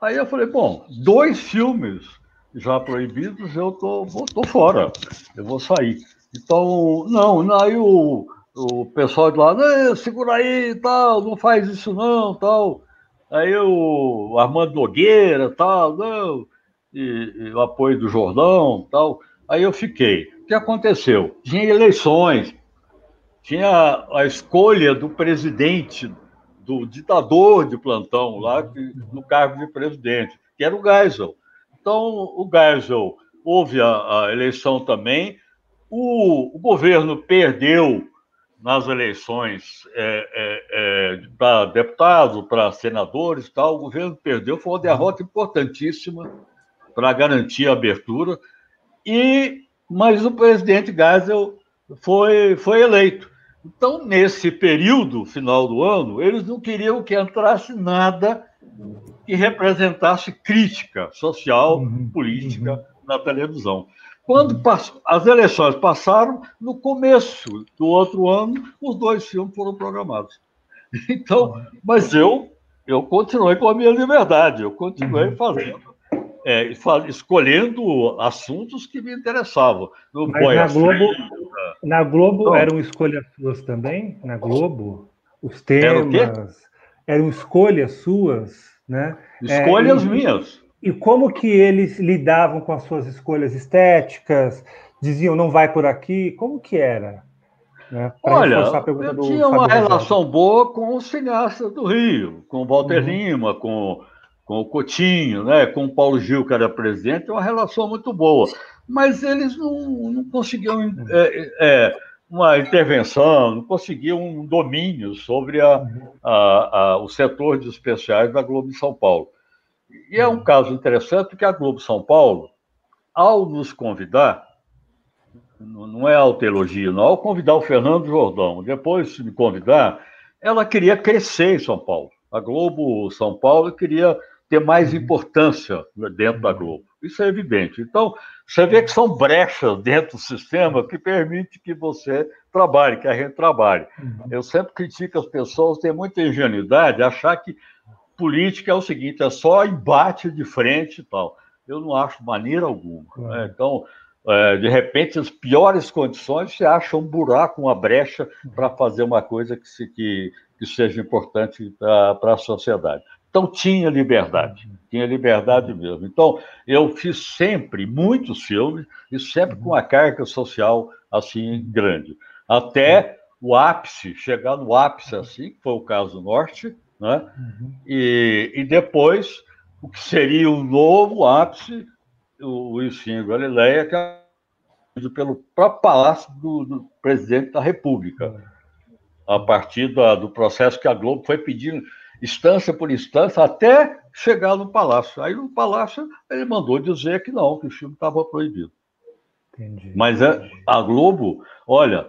Aí eu falei, bom, dois filmes já proibidos, eu tô, tô fora, eu vou sair. Então, não, aí o, o pessoal de lá, segura aí, tal, não faz isso não, tal. Aí o Armando Nogueira, tal, não, e, e o apoio do Jordão, tal. Aí eu fiquei. O que aconteceu? Tinha eleições, tinha a escolha do presidente, do ditador de plantão lá, no cargo de presidente, que era o Geisel. Então, o Geisel, houve a, a eleição também, o, o, governo perdeu nas eleições é, é, é, para deputados, para senadores, tal, o governo perdeu, foi uma derrota importantíssima para garantir a abertura, e mas o presidente Geisel foi, foi eleito. Então, nesse período, final do ano, eles não queriam que entrasse nada que representasse crítica social, uhum, política uhum. na televisão. Quando as eleições passaram, no começo do outro ano, os dois filmes foram programados. Então, mas eu, eu continuei com a minha liberdade, eu continuei uhum. fazendo é, escolhendo assuntos que me interessavam. No Mas na Globo, na Globo então, eram escolhas suas também? Na Globo? Os temas eram escolhas suas, né? Escolhas é, minhas. E como que eles lidavam com as suas escolhas estéticas? Diziam não vai por aqui? Como que era? Né? Olha, eu tinha uma relação boa com os cineastas do Rio, com o Walter uhum. Lima, com, com o Coutinho, né? com o Paulo Gil, que era presidente, uma relação muito boa. Mas eles não, não conseguiam uhum. é, é, uma intervenção, não conseguiam um domínio sobre a, uhum. a, a, o setor de especiais da Globo de São Paulo. E é um caso interessante que a Globo São Paulo, ao nos convidar, não é autoelogio, não, ao convidar o Fernando Jordão, depois de me convidar, ela queria crescer em São Paulo. A Globo São Paulo queria ter mais importância dentro da Globo. Isso é evidente. Então, você vê que são brechas dentro do sistema que permite que você trabalhe, que a gente trabalhe. Uhum. Eu sempre critico as pessoas, têm muita ingenuidade, achar que política é o seguinte, é só embate de frente e tal. Eu não acho maneira alguma. Né? Então, é, de repente, as piores condições, você acha um buraco, uma brecha para fazer uma coisa que, se, que, que seja importante para a sociedade. Então, tinha liberdade, tinha liberdade mesmo. Então, eu fiz sempre muitos filmes e sempre com uma carga social assim grande. Até o ápice, chegar no ápice assim, que foi o caso Norte, né? Uhum. E, e depois, o que seria o novo ápice, o Luizinho Galileia, que é pelo próprio Palácio do, do Presidente da República, a partir da, do processo que a Globo foi pedindo instância por instância até chegar no Palácio. Aí no Palácio ele mandou dizer que não, que o filme estava proibido. Entendi. Mas é, a Globo, olha,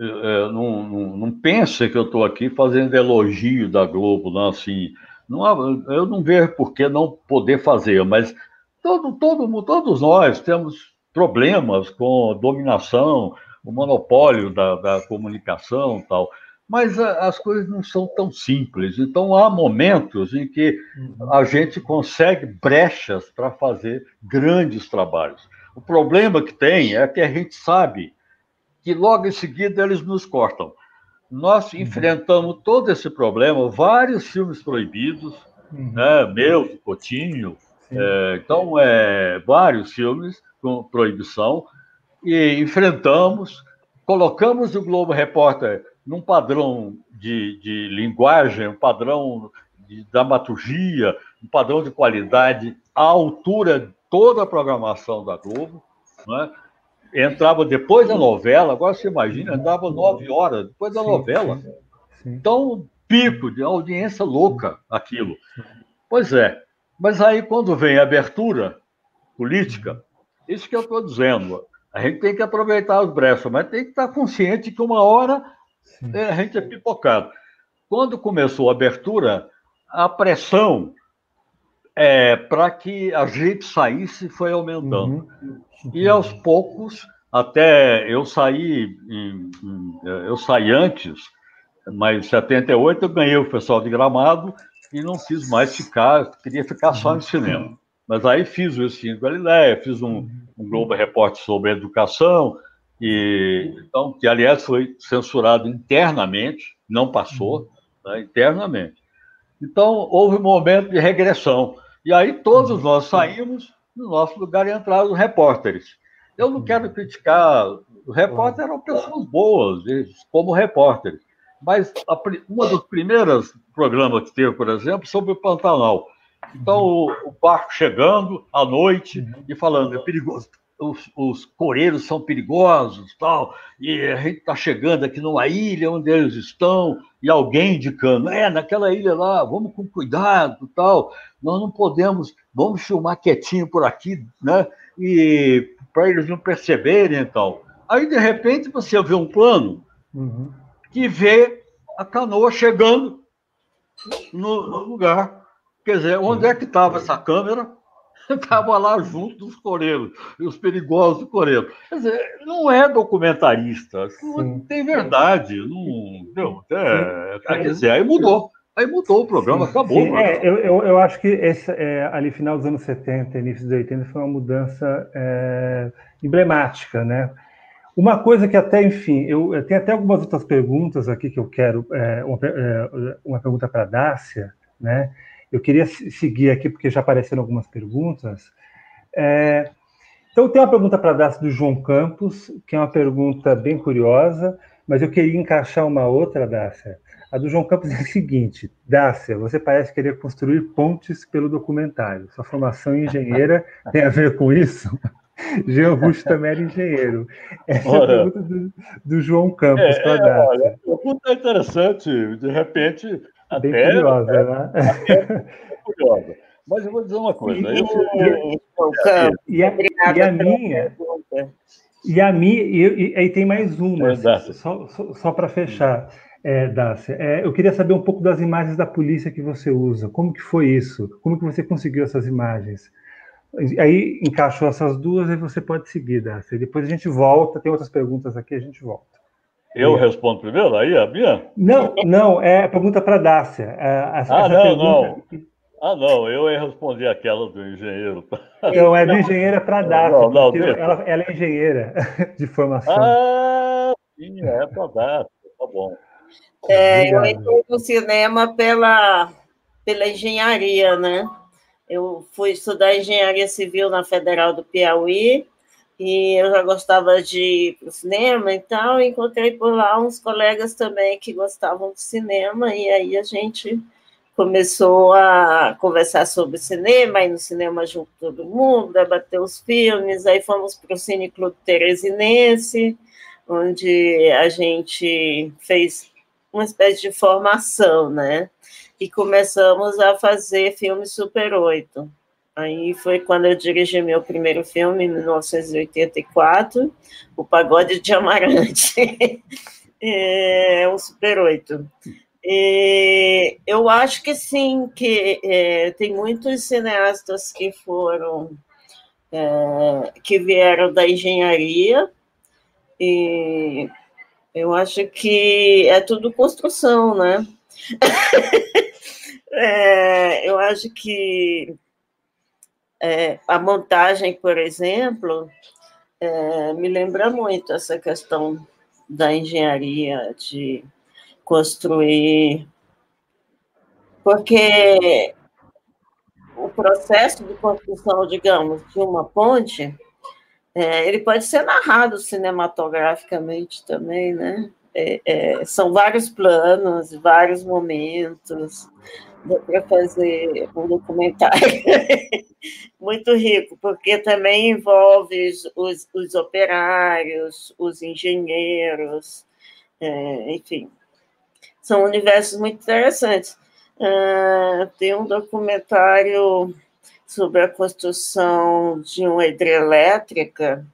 não, não, não pense que eu estou aqui fazendo elogio da Globo, não, assim, não, eu não vejo por que não poder fazer, mas todo, todo, todos nós temos problemas com dominação, o monopólio da, da comunicação tal, mas a, as coisas não são tão simples. Então, há momentos em que uhum. a gente consegue brechas para fazer grandes trabalhos. O problema que tem é que a gente sabe que logo em seguida eles nos cortam. Nós uhum. enfrentamos todo esse problema, vários filmes proibidos, uhum. né, meu, Coutinho, é, então, é, vários filmes com proibição, e enfrentamos, colocamos o Globo Repórter num padrão de, de linguagem, um padrão de dramaturgia, um padrão de qualidade à altura de toda a programação da Globo, né? Entrava depois da novela, agora você imagina, andava nove horas depois da sim, novela. Sim, sim. Então, pico de audiência louca aquilo. Pois é, mas aí quando vem a abertura política, isso que eu estou dizendo, a gente tem que aproveitar as brechas, mas tem que estar consciente que uma hora é, a gente é pipocado. Quando começou a abertura, a pressão é, para que a gente saísse foi aumentando. Uhum. E aos poucos, até eu saí, em, em, eu saí antes, mas em 78 eu ganhei o pessoal de Gramado e não quis mais ficar, queria ficar só no cinema. Mas aí fiz o Ensino Galileia, fiz um, um Globo Repórter sobre educação, e, então, que aliás foi censurado internamente, não passou, né, internamente. Então, houve um momento de regressão. E aí todos nós saímos no nosso lugar e entraram os repórteres. Eu não quero criticar, os repórteres eram pessoas boas, como repórteres, mas a, uma dos primeiros programas que teve, por exemplo, sobre o Pantanal. Então, o, o barco chegando à noite e falando, é perigoso, os, os coreiros são perigosos, tal, e a gente está chegando aqui numa ilha onde eles estão, e alguém indicando, é, naquela ilha lá, vamos com cuidado, tal, nós não podemos, vamos filmar quietinho por aqui, né, e para eles não perceberem, então. Aí, de repente, você vê um plano uhum. que vê a canoa chegando no, no lugar. Quer dizer, onde é que estava essa câmera? estava lá junto dos coreiros, os perigosos coreiros. Quer dizer, não é documentarista, não tem verdade. Não, não, é, quer dizer, aí mudou. Aí mudou o programa, sim, acabou. Sim, é, eu, eu, eu, acho que esse, é, ali final dos anos 70, início dos 80, foi uma mudança é, emblemática, né? Uma coisa que até, enfim, eu, eu, tenho até algumas outras perguntas aqui que eu quero, é, uma, é, uma pergunta para a Dácia, né? Eu queria seguir aqui, porque já apareceram algumas perguntas. É, então, tem uma pergunta para dar do João Campos, que é uma pergunta bem curiosa, mas eu queria encaixar uma outra, Dácia. A do João Campos é a seguinte: Dácia, você parece querer construir pontes pelo documentário. Sua formação em engenheira tem a ver com isso? Jean Russo também era engenheiro. Essa olha, é a pergunta do, do João Campos é, para a Dácia. Olha, a pergunta é interessante, de repente. Bem até, curiosa, é, né? É curiosa. Mas eu vou dizer uma coisa. E, eu, e, a, e a minha. E a minha, e, aí tem mais uma, só, só, só para fechar, é, Dácia. É, eu queria saber um pouco das imagens da polícia que você usa. Como que foi isso? Como que você conseguiu essas imagens? Aí encaixou essas duas e você pode seguir, Dácia. Depois a gente volta, tem outras perguntas aqui, a gente volta. Eu é. respondo primeiro? Aí, a minha? Não, não, é pergunta para a Dácia. É, essa, ah, essa não, não. Ah, não, eu ia responder aquela do engenheiro. Não, é do engenheiro para dar. Não, não, ela, ela, é engenheira de formação. Ah, sim, é para dar, tá bom. É, eu entrei no cinema pela, pela engenharia, né? Eu fui estudar engenharia civil na Federal do Piauí e eu já gostava de ir para o cinema e tal. Encontrei por lá uns colegas também que gostavam de cinema e aí a gente começou a conversar sobre cinema, ir no cinema junto todo mundo, debater os filmes, aí fomos para o Cine Clube Teresinense, onde a gente fez uma espécie de formação, né? E começamos a fazer filme Super 8. Aí foi quando eu dirigi meu primeiro filme, em 1984, O Pagode de Amarante. é, um Super 8. É, eu acho que sim, que é, tem muitos cineastas que foram, é, que vieram da engenharia, e eu acho que é tudo construção, né? É, eu acho que é, a montagem, por exemplo, é, me lembra muito essa questão da engenharia, de construir. Porque o processo de construção, digamos, de uma ponte, é, ele pode ser narrado cinematograficamente também, né? É, é, são vários planos, vários momentos, para fazer um documentário muito rico, porque também envolve os, os operários, os engenheiros, é, enfim, são universos muito interessantes. Uh, tem um documentário sobre a construção de uma hidrelétrica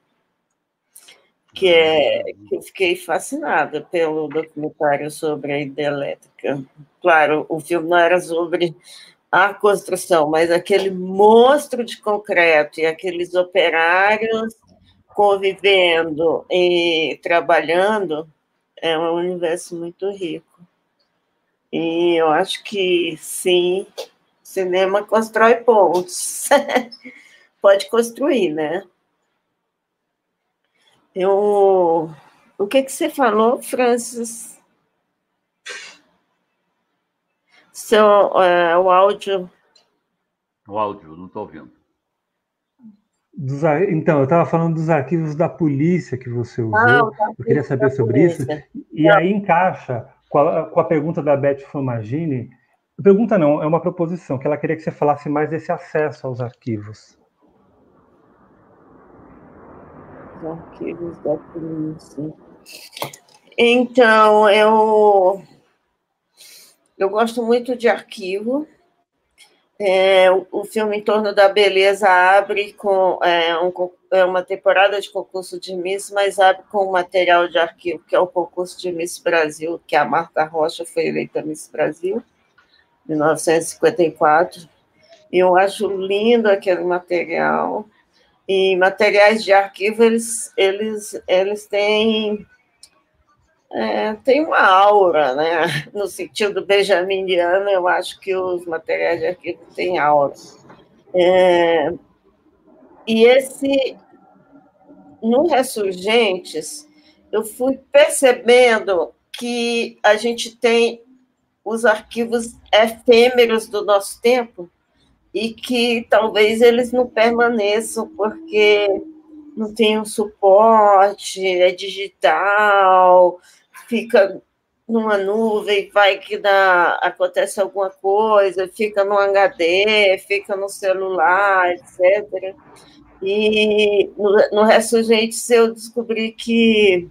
que é que eu fiquei fascinada pelo documentário sobre a hidrelétrica. Claro, o filme não era sobre a construção, mas aquele monstro de concreto e aqueles operários convivendo e trabalhando é um universo muito rico. E eu acho que sim, cinema constrói pontos. Pode construir, né? Eu... O que, que você falou, Francis? Seu, uh, o áudio. O áudio, não estou ouvindo. Dos, então, eu estava falando dos arquivos da polícia que você usou. Ah, eu queria saber sobre isso. E aí encaixa com a, com a pergunta da Beth Fomagini, pergunta não, é uma proposição, que ela queria que você falasse mais desse acesso aos arquivos. Os arquivos da polícia. Então, eu, eu gosto muito de arquivo, é, o, filme Em Torno da Beleza abre com é, um, é uma temporada de concurso de Miss, mas abre com um material de arquivo, que é o concurso de Miss Brasil, que a Marta Rocha foi eleita Miss Brasil, em 1954. E eu acho lindo aquele material. E materiais de arquivo, eles, eles, eles têm é, tem uma aura, né? No sentido benjaminiano, eu acho que os materiais de arquivo têm aura. É, e esse, no Ressurgentes, eu fui percebendo que a gente tem os arquivos efêmeros do nosso tempo e que talvez eles não permaneçam porque não tem um suporte, é digital, fica numa nuvem, vai que dá, acontece alguma coisa, fica no HD, fica no celular, etc. E no, no Ressurgentes eu descobri que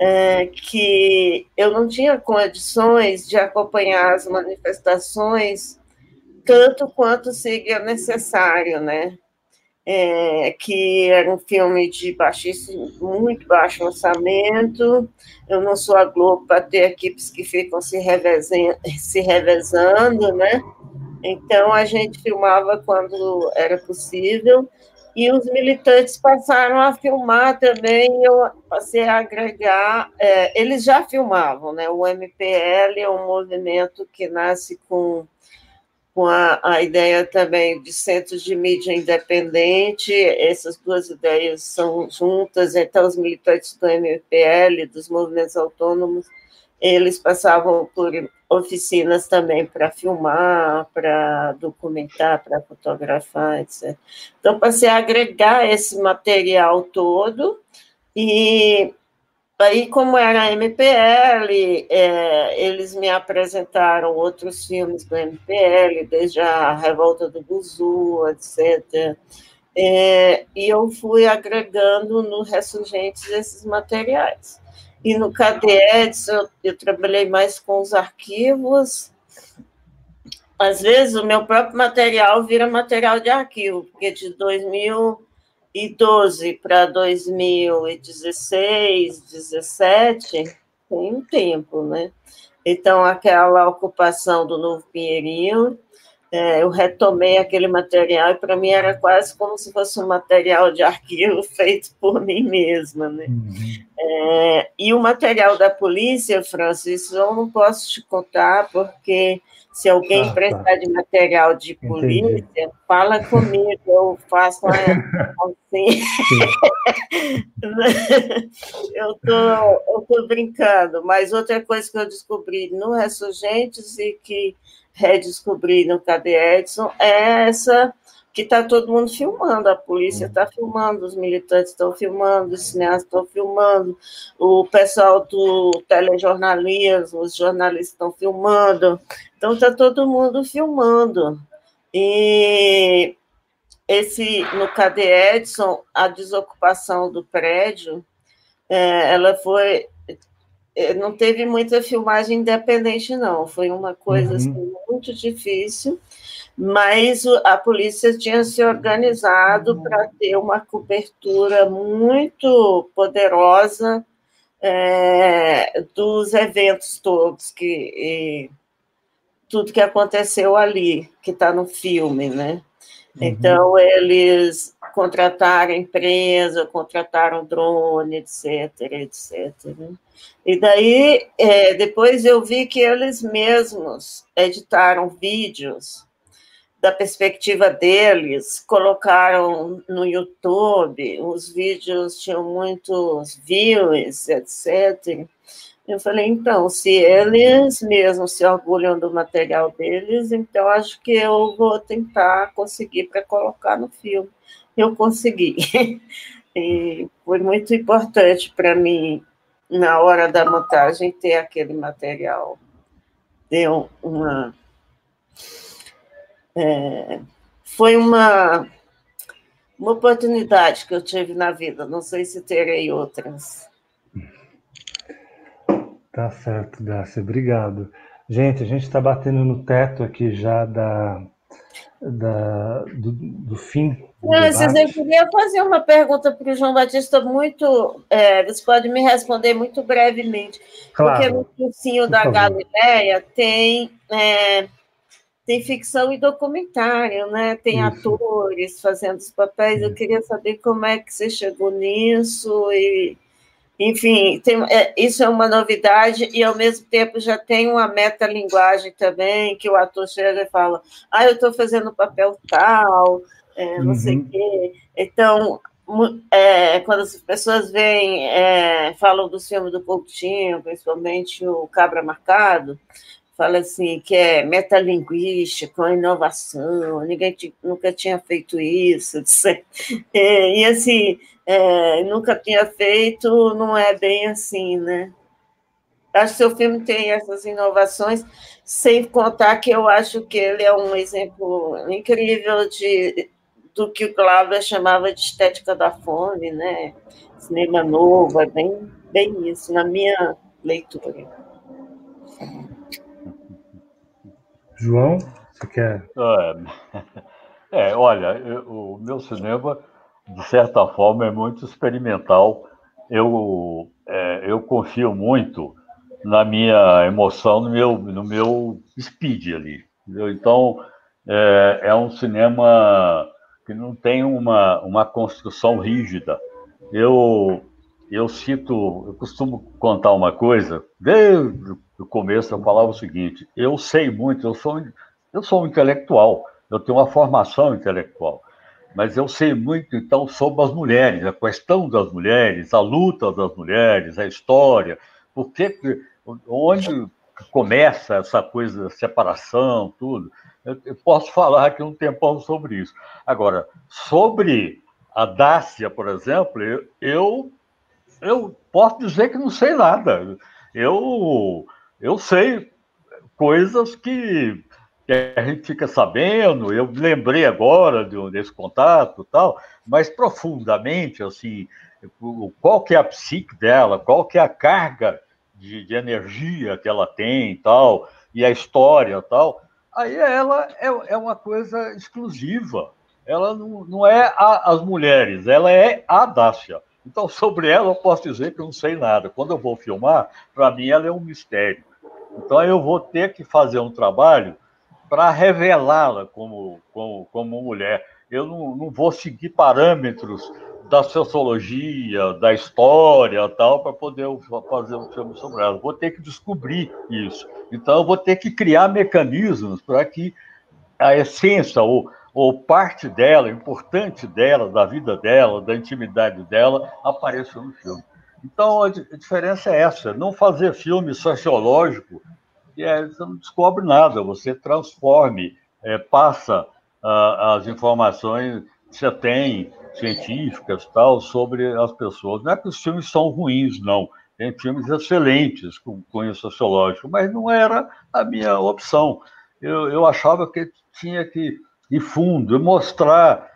é, que eu não tinha condições de acompanhar as manifestações tanto quanto seria necessário, né? É, que era um filme de baixíssimo, muito baixo orçamento. Eu não sou a Globo para ter equipes que ficam se, se revezando, né? Então a gente filmava quando era possível e os militantes passaram a filmar também, eu passei a agregar, é, eles já filmavam, né? O MPL é um movimento que nasce com, com a, a ideia também de centros de mídia independente, essas duas ideias são juntas, então os militantes do MPL, dos movimentos autônomos, eles passavam por oficinas também para filmar, para documentar, para fotografar, etc. Então, passei a agregar esse material todo, e aí, como era MPL, é, eles me apresentaram outros filmes do MPL, desde a Revolta do Buzu, etc., é, e eu fui agregando no Ressurgentes esses materiais. E no KDEDS eu, eu trabalhei mais com os arquivos. Às vezes o meu próprio material vira material de arquivo, porque de 2012 para 2016, 2017, tem um tempo, né? Então, aquela ocupação do Novo Pinheirinho, é, eu retomei aquele material e para mim era quase como se fosse um material de arquivo feito por mim mesma, né? Uhum. É, e o material da polícia, Francis, eu não posso te contar porque se alguém ah, tá. precisar de material de polícia, Entendi. fala comigo, eu faço assim. eu tô, eu tô brincando, mas outra coisa que eu descobri no Ressurgentes e que redescobrir no Cadê Edson é essa que está todo mundo filmando, a polícia está filmando, os militantes estão filmando, os cineastas estão filmando, o pessoal do telejornalismo, os jornalistas estão filmando, então está todo mundo filmando. E esse no Cadê Edson, a desocupação do prédio, é, ela foi não teve muita filmagem independente, não. Foi uma coisa uhum. assim, muito difícil, mas a polícia tinha se organizado uhum. para ter uma cobertura muito poderosa é, dos eventos todos, que tudo que aconteceu ali, que está no filme, né? Uhum. Então, eles contrataram empresa, contrataram drone, etc, etc. E daí, é, depois eu vi que eles mesmos editaram vídeos da perspectiva deles, colocaram no YouTube, os vídeos tinham muitos views, etc. Eu falei, então, se eles mesmos se orgulham do material deles, então acho que eu vou tentar conseguir para colocar no filme. Eu consegui. E foi muito importante para mim, na hora da montagem, ter aquele material. Deu uma. É, foi uma, uma oportunidade que eu tive na vida, não sei se terei outras. Tá certo, Dácia, obrigado. Gente, a gente está batendo no teto aqui já da, da, do, do fim. Do eu queria fazer uma pergunta para o João Batista muito. É, você pode me responder muito brevemente. Claro. Porque no cursinho da favor. Galileia tem. É, tem ficção e documentário, né? Tem Isso. atores fazendo os papéis. Eu queria saber como é que você chegou nisso e enfim, tem, é, isso é uma novidade e, ao mesmo tempo, já tem uma metalinguagem também, que o ator chega e fala, ah, eu estou fazendo papel tal, é, não uhum. sei o quê. Então, é, quando as pessoas vêm, é, falam do filme do Coutinho, principalmente o Cabra Marcado, fala assim, que é metalinguístico, inovação, ninguém nunca tinha feito isso, é, e assim, é, nunca tinha feito, não é bem assim, né? Acho que seu filme tem essas inovações, sem contar que eu acho que ele é um exemplo incrível de, do que o Glauber chamava de estética da fome, né? Cinema novo, é bem, bem isso, na minha leitura. João, você quer? É, é olha, eu, o meu cinema, de certa forma, é muito experimental. Eu, é, eu confio muito na minha emoção, no meu, no meu speed ali. Entendeu? Então, é, é, um cinema que não tem uma, uma construção rígida. Eu, eu cito, eu costumo contar uma coisa, desde o começo eu falava o seguinte: eu sei muito, eu sou, eu sou um intelectual, eu tenho uma formação intelectual, mas eu sei muito, então, sobre as mulheres, a questão das mulheres, a luta das mulheres, a história, por que, onde começa essa coisa da separação, tudo. Eu, eu posso falar aqui um tempão sobre isso. Agora, sobre a Dácia, por exemplo, eu, eu eu posso dizer que não sei nada. Eu, eu sei coisas que, que a gente fica sabendo, eu lembrei agora de, desse contato tal, mas profundamente, assim, qual que é a psique dela, qual que é a carga de, de energia que ela tem tal, e a história tal, aí ela é, é uma coisa exclusiva. Ela não, não é a, as mulheres, ela é a Dácia. Então, sobre ela, eu posso dizer que eu não sei nada. Quando eu vou filmar, para mim ela é um mistério. Então, eu vou ter que fazer um trabalho para revelá-la como, como, como mulher. Eu não, não vou seguir parâmetros da sociologia, da história tal, para poder fazer um filme sobre ela. Vou ter que descobrir isso. Então, eu vou ter que criar mecanismos para que a essência, ou ou parte dela, importante dela, da vida dela, da intimidade dela, apareça no filme. Então, a, diferença é essa: não fazer filme sociológico, é, você não descobre nada, você transforme, é, passa as informações que você tem, científicas, tal, sobre as pessoas. Não é que os filmes são ruins, não. Tem filmes excelentes com cunho sociológico, mas não era a minha opção. Eu, eu achava que tinha que e fundo, e mostrar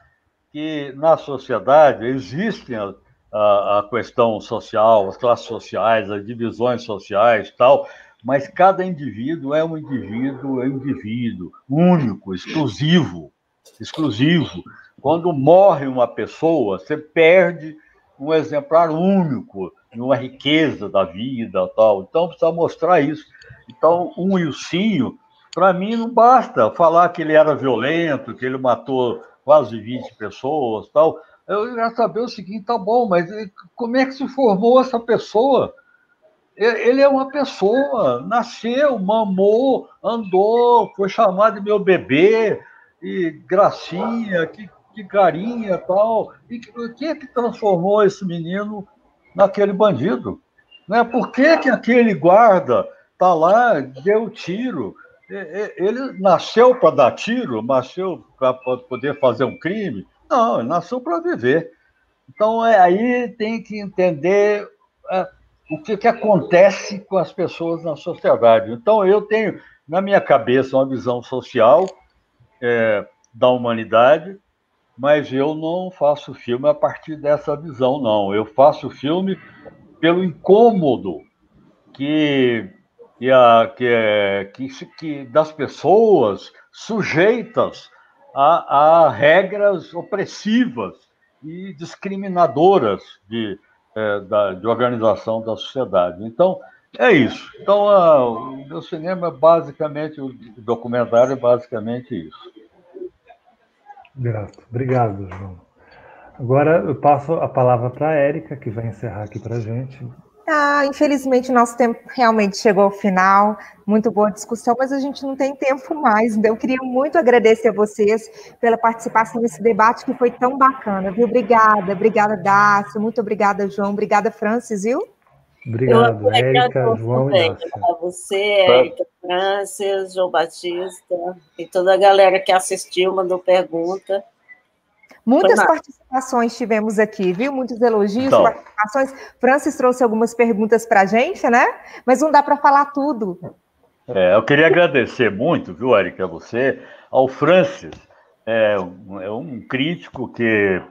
que na sociedade existem a, a, a, questão social, as classes sociais, as divisões sociais tal, mas cada indivíduo é um indivíduo, é um indivíduo único, exclusivo, exclusivo. Quando morre uma pessoa, você perde um exemplar único, uma riqueza da vida tal. Então precisa mostrar isso. Então, um Ilcinho para mim, não basta falar que ele era violento, que ele matou quase 20 pessoas tal. Eu quero saber o seguinte, tá bom, mas como é que se formou essa pessoa? Ele é uma pessoa, nasceu, mamou, andou, foi chamado de meu bebê, e gracinha, que, que carinha tal. E o que é que transformou esse menino naquele bandido? Né? Por que, que aquele guarda tá lá, deu tiro? ele nasceu para dar tiro, nasceu para poder fazer um crime? Não, ele nasceu para viver. Então, é, aí tem que entender é, o que, que acontece com as pessoas na sociedade. Então, eu tenho na minha cabeça uma visão social é, da humanidade, mas eu não faço filme a partir dessa visão, não. Eu faço filme pelo incômodo que que, a, que, é, que, que das pessoas sujeitas a, a regras opressivas e discriminadoras de, é, da, de organização da sociedade. Então, é isso. Então, a, o meu cinema é basicamente, o documentário é basicamente isso. Grato. Obrigado, João. Agora eu passo a palavra para a Érica, que vai encerrar aqui para a gente. Ah, infelizmente, nosso tempo realmente chegou ao final. Muito boa discussão, mas a gente não tem tempo mais. Então, eu queria muito agradecer a vocês pela participação nesse debate que foi tão bacana, viu? Obrigada, obrigada, Dácio, muito obrigada, João, obrigada, Francis, viu? Obrigado, Érica, João e. A você, Érica, Francis, João Batista e toda a galera que assistiu, mandou pergunta. Muitas participações tivemos aqui, viu? Muitos elogios, então, participações. Francis trouxe algumas perguntas para a gente, né? Mas não dá para falar tudo. É, eu queria agradecer muito, viu, Érica, a você, ao Francis, é um, é um crítico que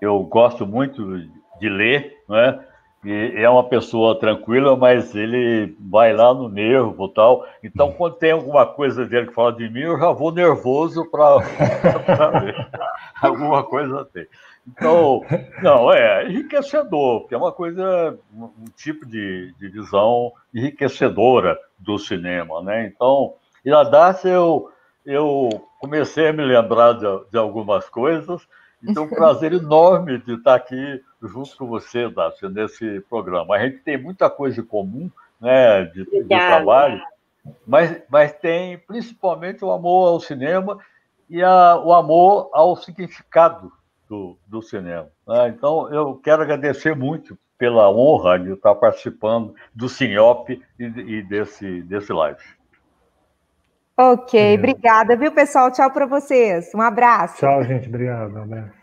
eu gosto muito de ler, né? E é uma pessoa tranquila, mas ele vai lá no nervo tal. Então, quando tem alguma coisa dele que fala de mim, eu já vou nervoso para ver. alguma coisa tem. Então, não, é enriquecedor, porque é uma coisa, um tipo de, de visão enriquecedora do cinema, né? Então, e a Dácia, eu, eu comecei a me lembrar de, de algumas coisas, então, um prazer enorme de estar aqui junto com você, Dácia, nesse programa. A gente tem muita coisa em comum, né, de, de trabalho, mas, mas tem principalmente o amor ao cinema e a, o amor ao significado do, do cinema. Né? Então, eu quero agradecer muito pela honra de estar participando do Sinop e, e desse, desse live. Ok, obrigada, viu, pessoal? Tchau para vocês. Um abraço. Tchau, gente. Obrigado. Um abraço.